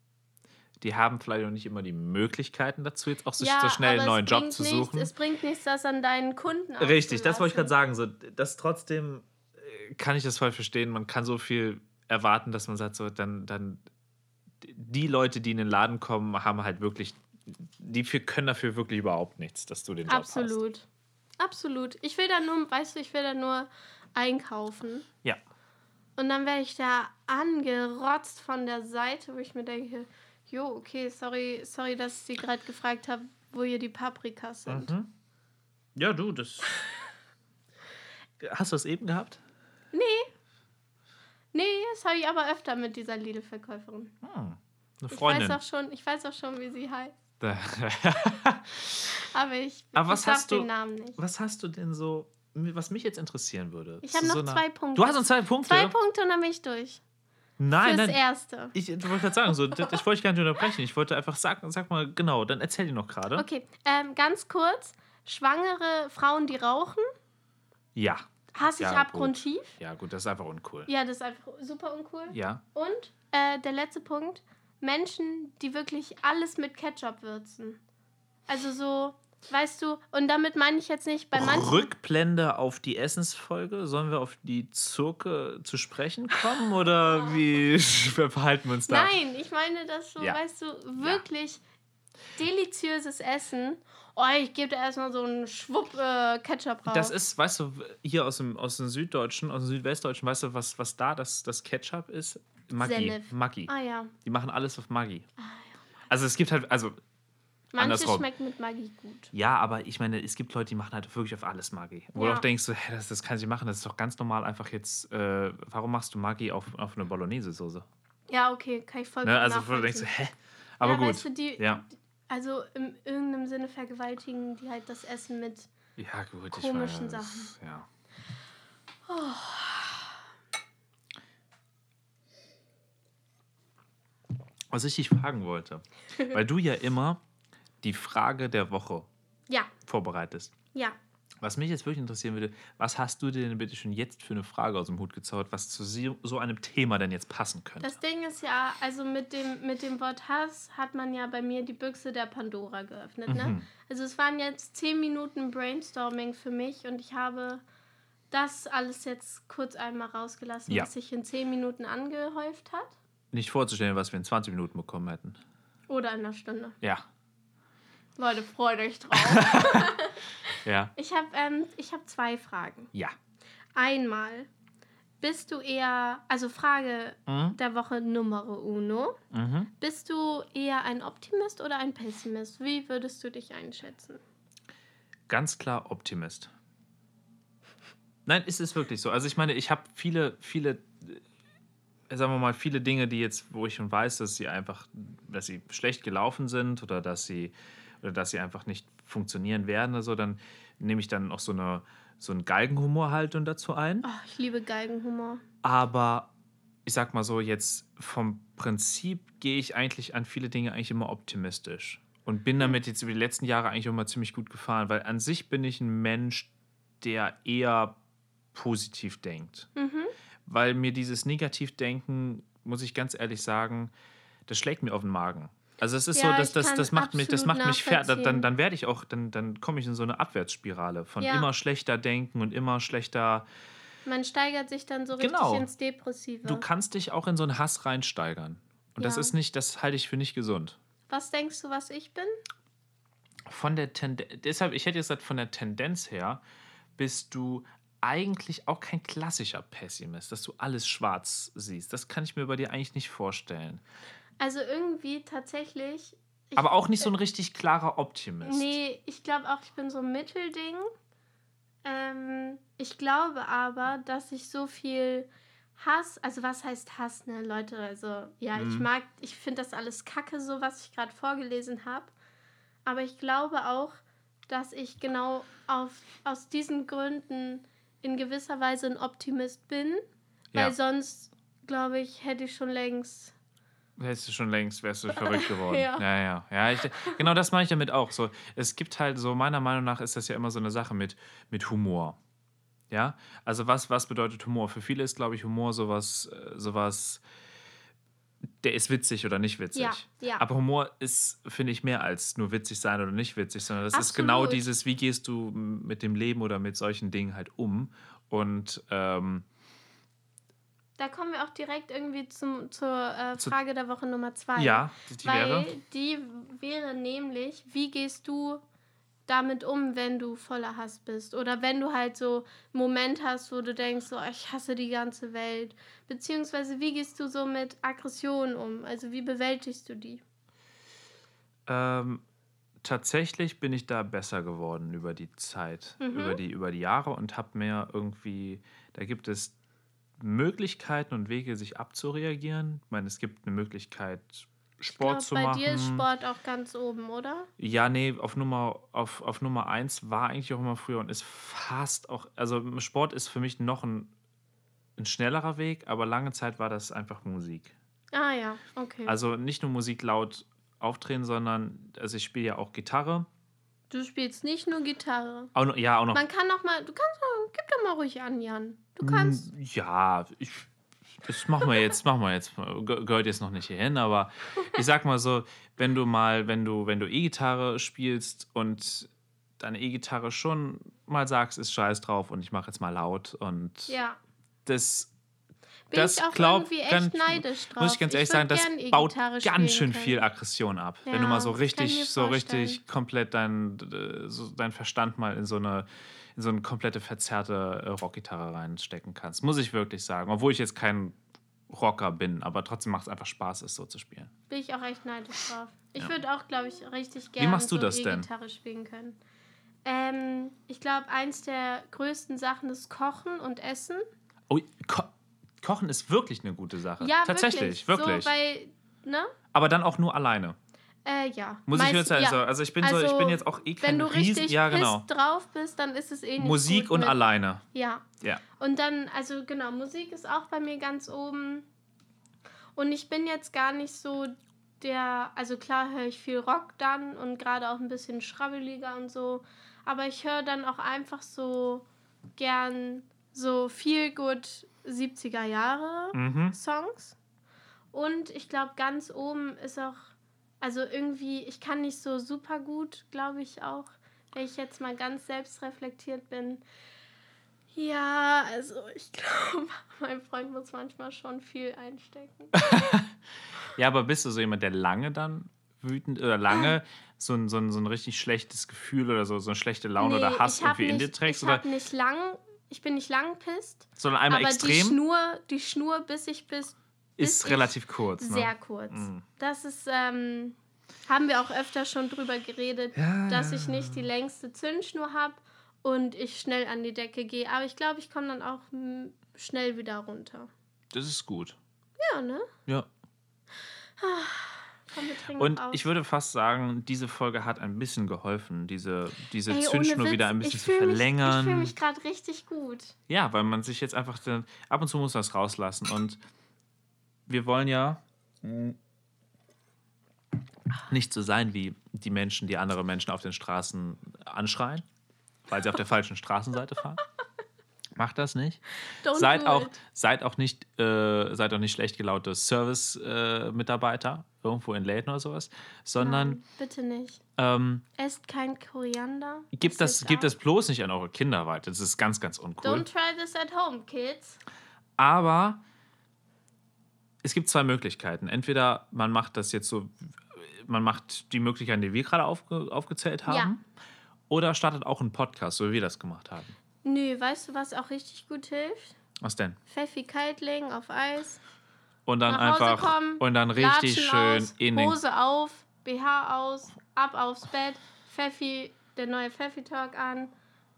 Die haben vielleicht auch nicht immer die Möglichkeiten dazu, jetzt auch so, so schnell einen neuen Job zu nichts, suchen. Es bringt nichts, das an deinen Kunden Richtig, das wollte ich gerade sagen. So, das trotzdem äh, kann ich das voll verstehen. Man kann so viel erwarten, dass man sagt, so, dann, dann die Leute, die in den Laden kommen, haben halt wirklich, die können dafür wirklich überhaupt nichts, dass du den Job hast. Absolut. Absolut. Ich will da nur, weißt du, ich will da nur einkaufen. Ja. Und dann werde ich da angerotzt von der Seite, wo ich mir denke, jo, okay, sorry, sorry, dass ich Sie gerade gefragt habe, wo hier die Paprikas sind. Mhm. Ja, du, das. Hast du das eben gehabt? Nee, das habe ich aber öfter mit dieser Lidl-Verkäuferin. Hm, eine Ich Freundin. weiß, auch schon, ich weiß auch schon, wie sie heißt. [laughs] Aber ich, Aber ich was hast du- den Namen nicht. Was hast du denn so, was mich jetzt interessieren würde? Ich habe noch so zwei Punkte. Du hast noch zwei Punkte? Zwei Punkte und dann bin ich durch. Nein, Fürs nein. Erste. Ich wollte gerade sagen, so, das, das wollte ich gar nicht unterbrechen. Ich wollte einfach sagen, sag mal genau, dann erzähl die noch gerade. Okay, ähm, ganz kurz. Schwangere Frauen, die rauchen, Ja. hasse ich Ja, abgrundtief. Ja, gut, das ist einfach uncool. Ja, das ist einfach super uncool. Ja. Und äh, der letzte Punkt: Menschen, die wirklich alles mit Ketchup würzen. Also so, weißt du, und damit meine ich jetzt nicht bei manchen. Rückblende auf die Essensfolge. Sollen wir auf die Zurke zu sprechen kommen oder wie [laughs] verhalten wir uns da? Nein, ich meine das so, Ja. weißt du, wirklich deliziöses Essen. Oh, ich gebe da erstmal so einen Schwupp äh, Ketchup drauf. Das ist, weißt du, hier aus dem, aus dem Süddeutschen, aus dem Südwestdeutschen, weißt du, was, was da das, das Ketchup ist? Maggi. Senf. Maggi. Ah ja. Die machen alles auf Maggi. Also es gibt halt, also Manche Andersrum. schmecken mit Maggi gut. Ja, aber ich meine, es gibt Leute, die machen halt wirklich auf alles Maggi. Wo Ja. du auch denkst, so, hä, das, das kann ich machen, das ist doch ganz normal einfach jetzt, äh, warum machst du Maggi auf, auf eine Bolognese-Soße? Ja, okay, kann ich voll Ne? Also wo du denkst, hä? Aber ja, gut. Weißt du, die, ja. Also in irgendeinem Sinne vergewaltigen die halt das Essen mit. ja, gut. ich komischen weiß, Sachen. Ja. Was ich dich fragen wollte, weil du ja immer die Frage der Woche Ja, vorbereitest. ja. Was mich jetzt wirklich interessieren würde, was hast du dir denn bitte schon jetzt für eine Frage aus dem Hut gezaubert, was zu so so einem Thema denn jetzt passen könnte? Das Ding ist ja, also mit dem, mit dem Wort Hass hat man ja bei mir die Büchse der Pandora geöffnet. Ne? Mhm. Also es waren jetzt zehn Minuten Brainstorming für mich und ich habe das alles jetzt kurz einmal rausgelassen, Ja. was sich in zehn Minuten angehäuft hat. Nicht vorzustellen, was wir in 20 Minuten bekommen hätten. Oder in einer Stunde. Ja. Leute, freut euch drauf. [laughs] Ja. ich habe ähm, ich hab zwei Fragen. Ja. Einmal, bist du eher, also Frage Mhm. der Woche Nummer uno, Mhm. bist du eher ein Optimist oder ein Pessimist? Wie würdest du dich einschätzen? Ganz klar Optimist. Nein, ist es wirklich so. Also ich meine, ich habe viele, viele, äh, sagen wir mal, viele Dinge, die jetzt, wo ich schon weiß, dass sie einfach, dass sie schlecht gelaufen sind oder dass sie, oder dass sie einfach nicht funktionieren werden oder so, dann nehme ich dann auch so eine, so einen Galgenhumorhaltung dazu ein. Oh, ich liebe Geigenhumor. Aber ich sag mal so, jetzt vom Prinzip gehe ich eigentlich an viele Dinge eigentlich immer optimistisch. Und bin damit jetzt über die letzten Jahre eigentlich immer ziemlich gut gefahren, weil an sich bin ich ein Mensch, der eher positiv denkt. Mhm. Weil mir dieses Negativdenken, muss ich ganz ehrlich sagen, das schlägt mir auf den Magen. Also es ist Ja, so, dass das, das macht mich, das macht mich fertig. Dann, dann werde ich auch, dann, dann komme ich in so eine Abwärtsspirale von Ja. immer schlechter denken und immer schlechter Man steigert sich dann so richtig Genau. ins Depressive. Du kannst dich auch in so einen Hass reinsteigern. Und das Ja. ist nicht, das halte ich für nicht gesund. was denkst du, was ich bin? Von der Tendenz, deshalb, ich hätte gesagt, von der Tendenz her bist du eigentlich auch kein klassischer Pessimist, dass du alles schwarz siehst. Das kann ich mir bei dir eigentlich nicht vorstellen. Also irgendwie tatsächlich. Ich, Aber auch nicht so ein richtig klarer Optimist. Nee, ich glaube auch, ich bin so ein Mittelding. Ähm, ich glaube aber, dass ich so viel Hass, also was heißt Hass, ne, Leute? Also, ja, ich Mhm. mag, ich finde das alles kacke, so was ich gerade vorgelesen habe. Aber ich glaube auch, dass ich genau auf, aus diesen Gründen in gewisser Weise ein Optimist bin. Weil Ja. sonst, glaube ich, hätte ich schon längst. Wärst du schon längst, wärst du verrückt geworden. [laughs] Ja. ja, ja. ja ich, genau das meine ich damit auch. So, es gibt halt so, meiner Meinung nach ist das ja immer so eine Sache mit, mit Humor. Ja, also was, was bedeutet Humor? Für viele ist, glaube ich, Humor sowas, äh, sowas, der ist witzig oder nicht witzig. Ja, ja. Aber Humor ist, finde ich, mehr als nur witzig sein oder nicht witzig, sondern das ist genau Absolut. dieses, wie gehst du mit dem Leben oder mit solchen Dingen halt um. Und ähm, Da kommen wir auch direkt irgendwie zum, zur äh, Frage der Woche Nummer zwei. ja, die, die Weil wäre. die wäre nämlich, wie gehst du damit um, wenn du voller Hass bist? Oder wenn du halt so einen Moment hast, wo du denkst, so, ich hasse die ganze Welt. Beziehungsweise, wie gehst du so mit Aggressionen um? Also, wie bewältigst du die? Ähm, tatsächlich bin ich da besser geworden über die Zeit, Mhm. über, die, über die Jahre und habe mir irgendwie, da gibt es Möglichkeiten und Wege, sich abzureagieren. Ich meine, es gibt eine Möglichkeit, Sport ich zu glaub, bei machen. dir ist Sport auch ganz oben, oder? Ja, nee, auf Nummer, auf, auf Nummer eins war eigentlich auch immer früher und ist fast auch, also Sport ist für mich noch ein, ein schnellerer Weg, aber lange Zeit war das einfach Musik. Ah ja, okay. Also nicht nur Musik laut aufdrehen, sondern, also ich spiele ja auch Gitarre. Du spielst nicht nur Gitarre. Auch noch, ja, auch noch Man kann auch mal, du kannst, doch- gib doch mal ruhig an, Jan. Du kannst. Mm, Ja, ich, das machen wir jetzt, machen wir jetzt, ge- gehört jetzt noch nicht hierhin, aber ich sag mal so, wenn du mal, wenn du, wenn du E-Gitarre spielst und deine E-Gitarre schon mal sagst, ist scheiß drauf und ich mache jetzt mal laut und Ja. das das ich auch glaub, irgendwie echt ganz- neidisch drauf. muss ich ganz ehrlich würd sagen, das baut ganz schön können. viel Aggression ab. wenn du Ja, mal so ich richtig, so richtig komplett dein, so dein Verstand mal in so eine in so eine komplette verzerrte äh, Rockgitarre reinstecken kannst. Muss ich wirklich sagen. Obwohl ich jetzt kein Rocker bin, aber trotzdem macht es einfach Spaß, es so zu spielen. Bin ich auch echt neidisch drauf. Ich Ja. würde auch, glaube ich, richtig gerne machst du so das denn? E-Gitarre spielen können. Ähm, ich glaube, eins der größten Sachen ist Kochen und Essen. Oh, Ko Kochen ist wirklich eine gute Sache. Ja, Tatsächlich, wirklich. wirklich. So, weil, ne? aber dann auch nur alleine. Äh, ja. Muss ich Meist- jetzt also, ja. also ich bin so, ich Also, bin jetzt auch eh kein Wenn du Riesen, richtig ja genau. drauf bist, dann ist es eh nicht Musik und mit, alleine. Ja. Ja. Und dann, also genau, Musik ist auch bei mir ganz oben. Und ich bin jetzt gar nicht so der, also klar höre ich viel Rock dann und gerade auch ein bisschen schrabbeliger und so. Aber ich höre dann auch einfach so gern so viel gut 70er Jahre Mhm. Songs. Und ich glaube, ganz oben ist auch, also irgendwie, ich kann nicht so super gut, glaube ich auch, wenn ich jetzt mal ganz selbstreflektiert bin. Ja, also ich glaube, [laughs] mein Freund muss manchmal schon viel einstecken. [laughs] Ja, aber bist du so jemand, der lange dann wütend oder lange [laughs] so ein, so ein, so ein richtig schlechtes Gefühl oder so, so eine schlechte Laune oder Hass irgendwie in dir nicht- trägst? Ich habe nicht lang, ich bin nicht lang pisst, sondern einmal aber die extrem Schnur, die Schnur, bis ich bis, ist relativ kurz. Ne? Sehr kurz. Mhm. Das ist, ähm, haben wir auch öfter schon drüber geredet, Ja, dass ich nicht die längste Zündschnur habe und ich schnell an die Decke gehe. Aber ich glaube, ich komme dann auch schnell wieder runter. Das ist gut. Ja, ne? Ja. Komm, Und aus. ich würde fast sagen, diese Folge hat ein bisschen geholfen, diese, diese Ey, Zündschnur wieder ein bisschen zu verlängern. Mich, ich fühle mich gerade richtig gut. Ja, weil man sich jetzt einfach dann, ab und zu muss das rauslassen. Und wir wollen ja nicht so sein wie die Menschen, die andere Menschen auf den Straßen anschreien, weil sie auf der falschen Straßenseite fahren. Macht das nicht. Don't seid auch, it. seid auch nicht, äh, seid auch nicht schlecht gelaute Service-Mitarbeiter irgendwo in Läden oder sowas, sondern Nein, bitte nicht. ähm, Esst kein Koriander. gebt, das, gebt auch- das bloß nicht an eure Kinder weiter. Das ist ganz, ganz uncool. Don't try this at home, kids. Aber es gibt zwei Möglichkeiten. Entweder man macht das jetzt so, man macht die Möglichkeiten, die wir gerade aufge, aufgezählt haben, Ja. oder startet auch einen Podcast, so wie wir das gemacht haben. Nö, weißt du, was auch richtig gut hilft? Was denn? Pfeffi kalt legen auf Eis. Und dann einfach kommen, und dann richtig Latschen schön aus, in den Hose auf, BH aus, ab aufs Bett, Pfeffi, der neue Pfeffi-Talk an,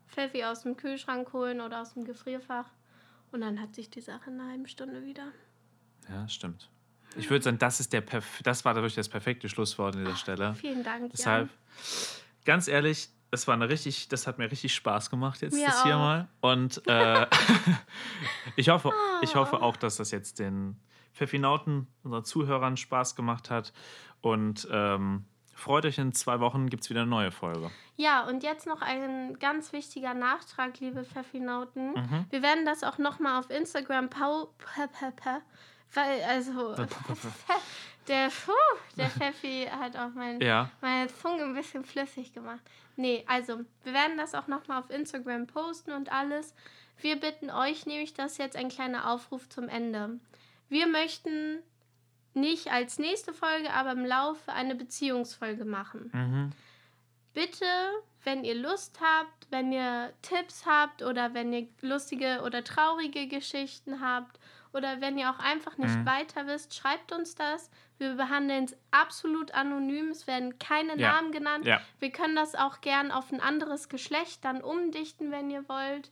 Pfeffi aus dem Kühlschrank holen oder aus dem Gefrierfach. Und dann hat sich die Sache in einer halben Stunde wieder. Ja, stimmt. Ich würde sagen, das ist der Perf das war wirklich das perfekte Schlusswort an dieser Stelle. Vielen Dank, Deshalb, Jan. ganz ehrlich, das war eine richtig, das hat mir richtig Spaß gemacht jetzt Mir das hier auch. mal. Und äh, [laughs] ich hoffe, ich hoffe Ah. auch, dass das jetzt den Pfeffinauten, unseren Zuhörern Spaß gemacht hat. Und ähm, freut euch, in zwei Wochen gibt es wieder eine neue Folge. Ja, und jetzt noch ein ganz wichtiger Nachtrag, liebe Pfeffinauten. Mhm. Wir werden das auch nochmal auf Instagram weil, also, [laughs] [laughs] der, puh, der Pfeffi hat auch mein, Ja. meine Zunge ein bisschen flüssig gemacht. Nee, also, wir werden das auch nochmal auf Instagram posten und alles. Wir bitten euch nämlich, das jetzt ein kleiner Aufruf zum Ende. Wir möchten nicht als nächste Folge, aber im Laufe eine Beziehungsfolge machen. Mhm. Bitte, wenn ihr Lust habt, wenn ihr Tipps habt oder wenn ihr lustige oder traurige Geschichten habt oder wenn ihr auch einfach nicht Mhm. weiter wisst, schreibt uns das. Wir behandeln es absolut anonym. Es werden keine Ja. Namen genannt. Ja. Wir können das auch gern auf ein anderes Geschlecht dann umdichten, wenn ihr wollt.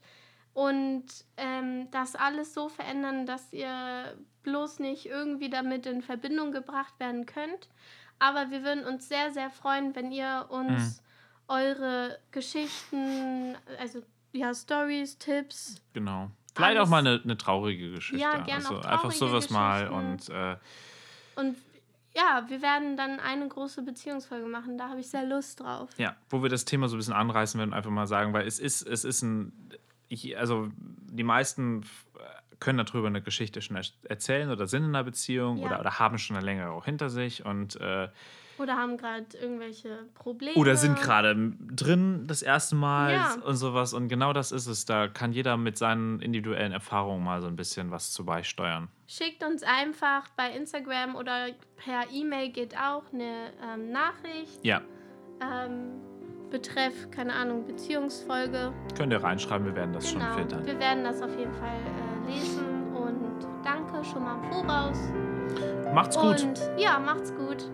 Und ähm, das alles so verändern, dass ihr bloß nicht irgendwie damit in Verbindung gebracht werden könnt. Aber wir würden uns sehr, sehr freuen, wenn ihr uns Mhm. eure Geschichten, also ja, Stories, Tipps, Genau. Vielleicht Alles- auch mal eine, eine traurige Geschichte. Ja, gern also auch einfach sowas mal und äh, und ja, wir werden dann eine große Beziehungsfolge machen. Da habe ich sehr Lust drauf. Ja, wo wir das Thema so ein bisschen anreißen werden, einfach mal sagen, weil es ist, es ist ein, ich, also die meisten f- können darüber eine Geschichte schon er erzählen oder sind in einer Beziehung Ja. oder, oder haben schon eine längere auch hinter sich und äh, Oder haben gerade irgendwelche Probleme. oder sind gerade drin das erste Mal Ja. und sowas und genau das ist es. Da kann jeder mit seinen individuellen Erfahrungen mal so ein bisschen was zu beisteuern. Schickt uns einfach bei Instagram oder per E-Mail geht auch eine ähm, Nachricht. Ja, Ähm, betreff, keine Ahnung, Beziehungsfolge. könnt ihr reinschreiben, wir werden das genau. schon filtern. Wir werden das auf jeden Fall äh, lesen und danke schon mal im Voraus. Macht's gut. Und ja, macht's gut.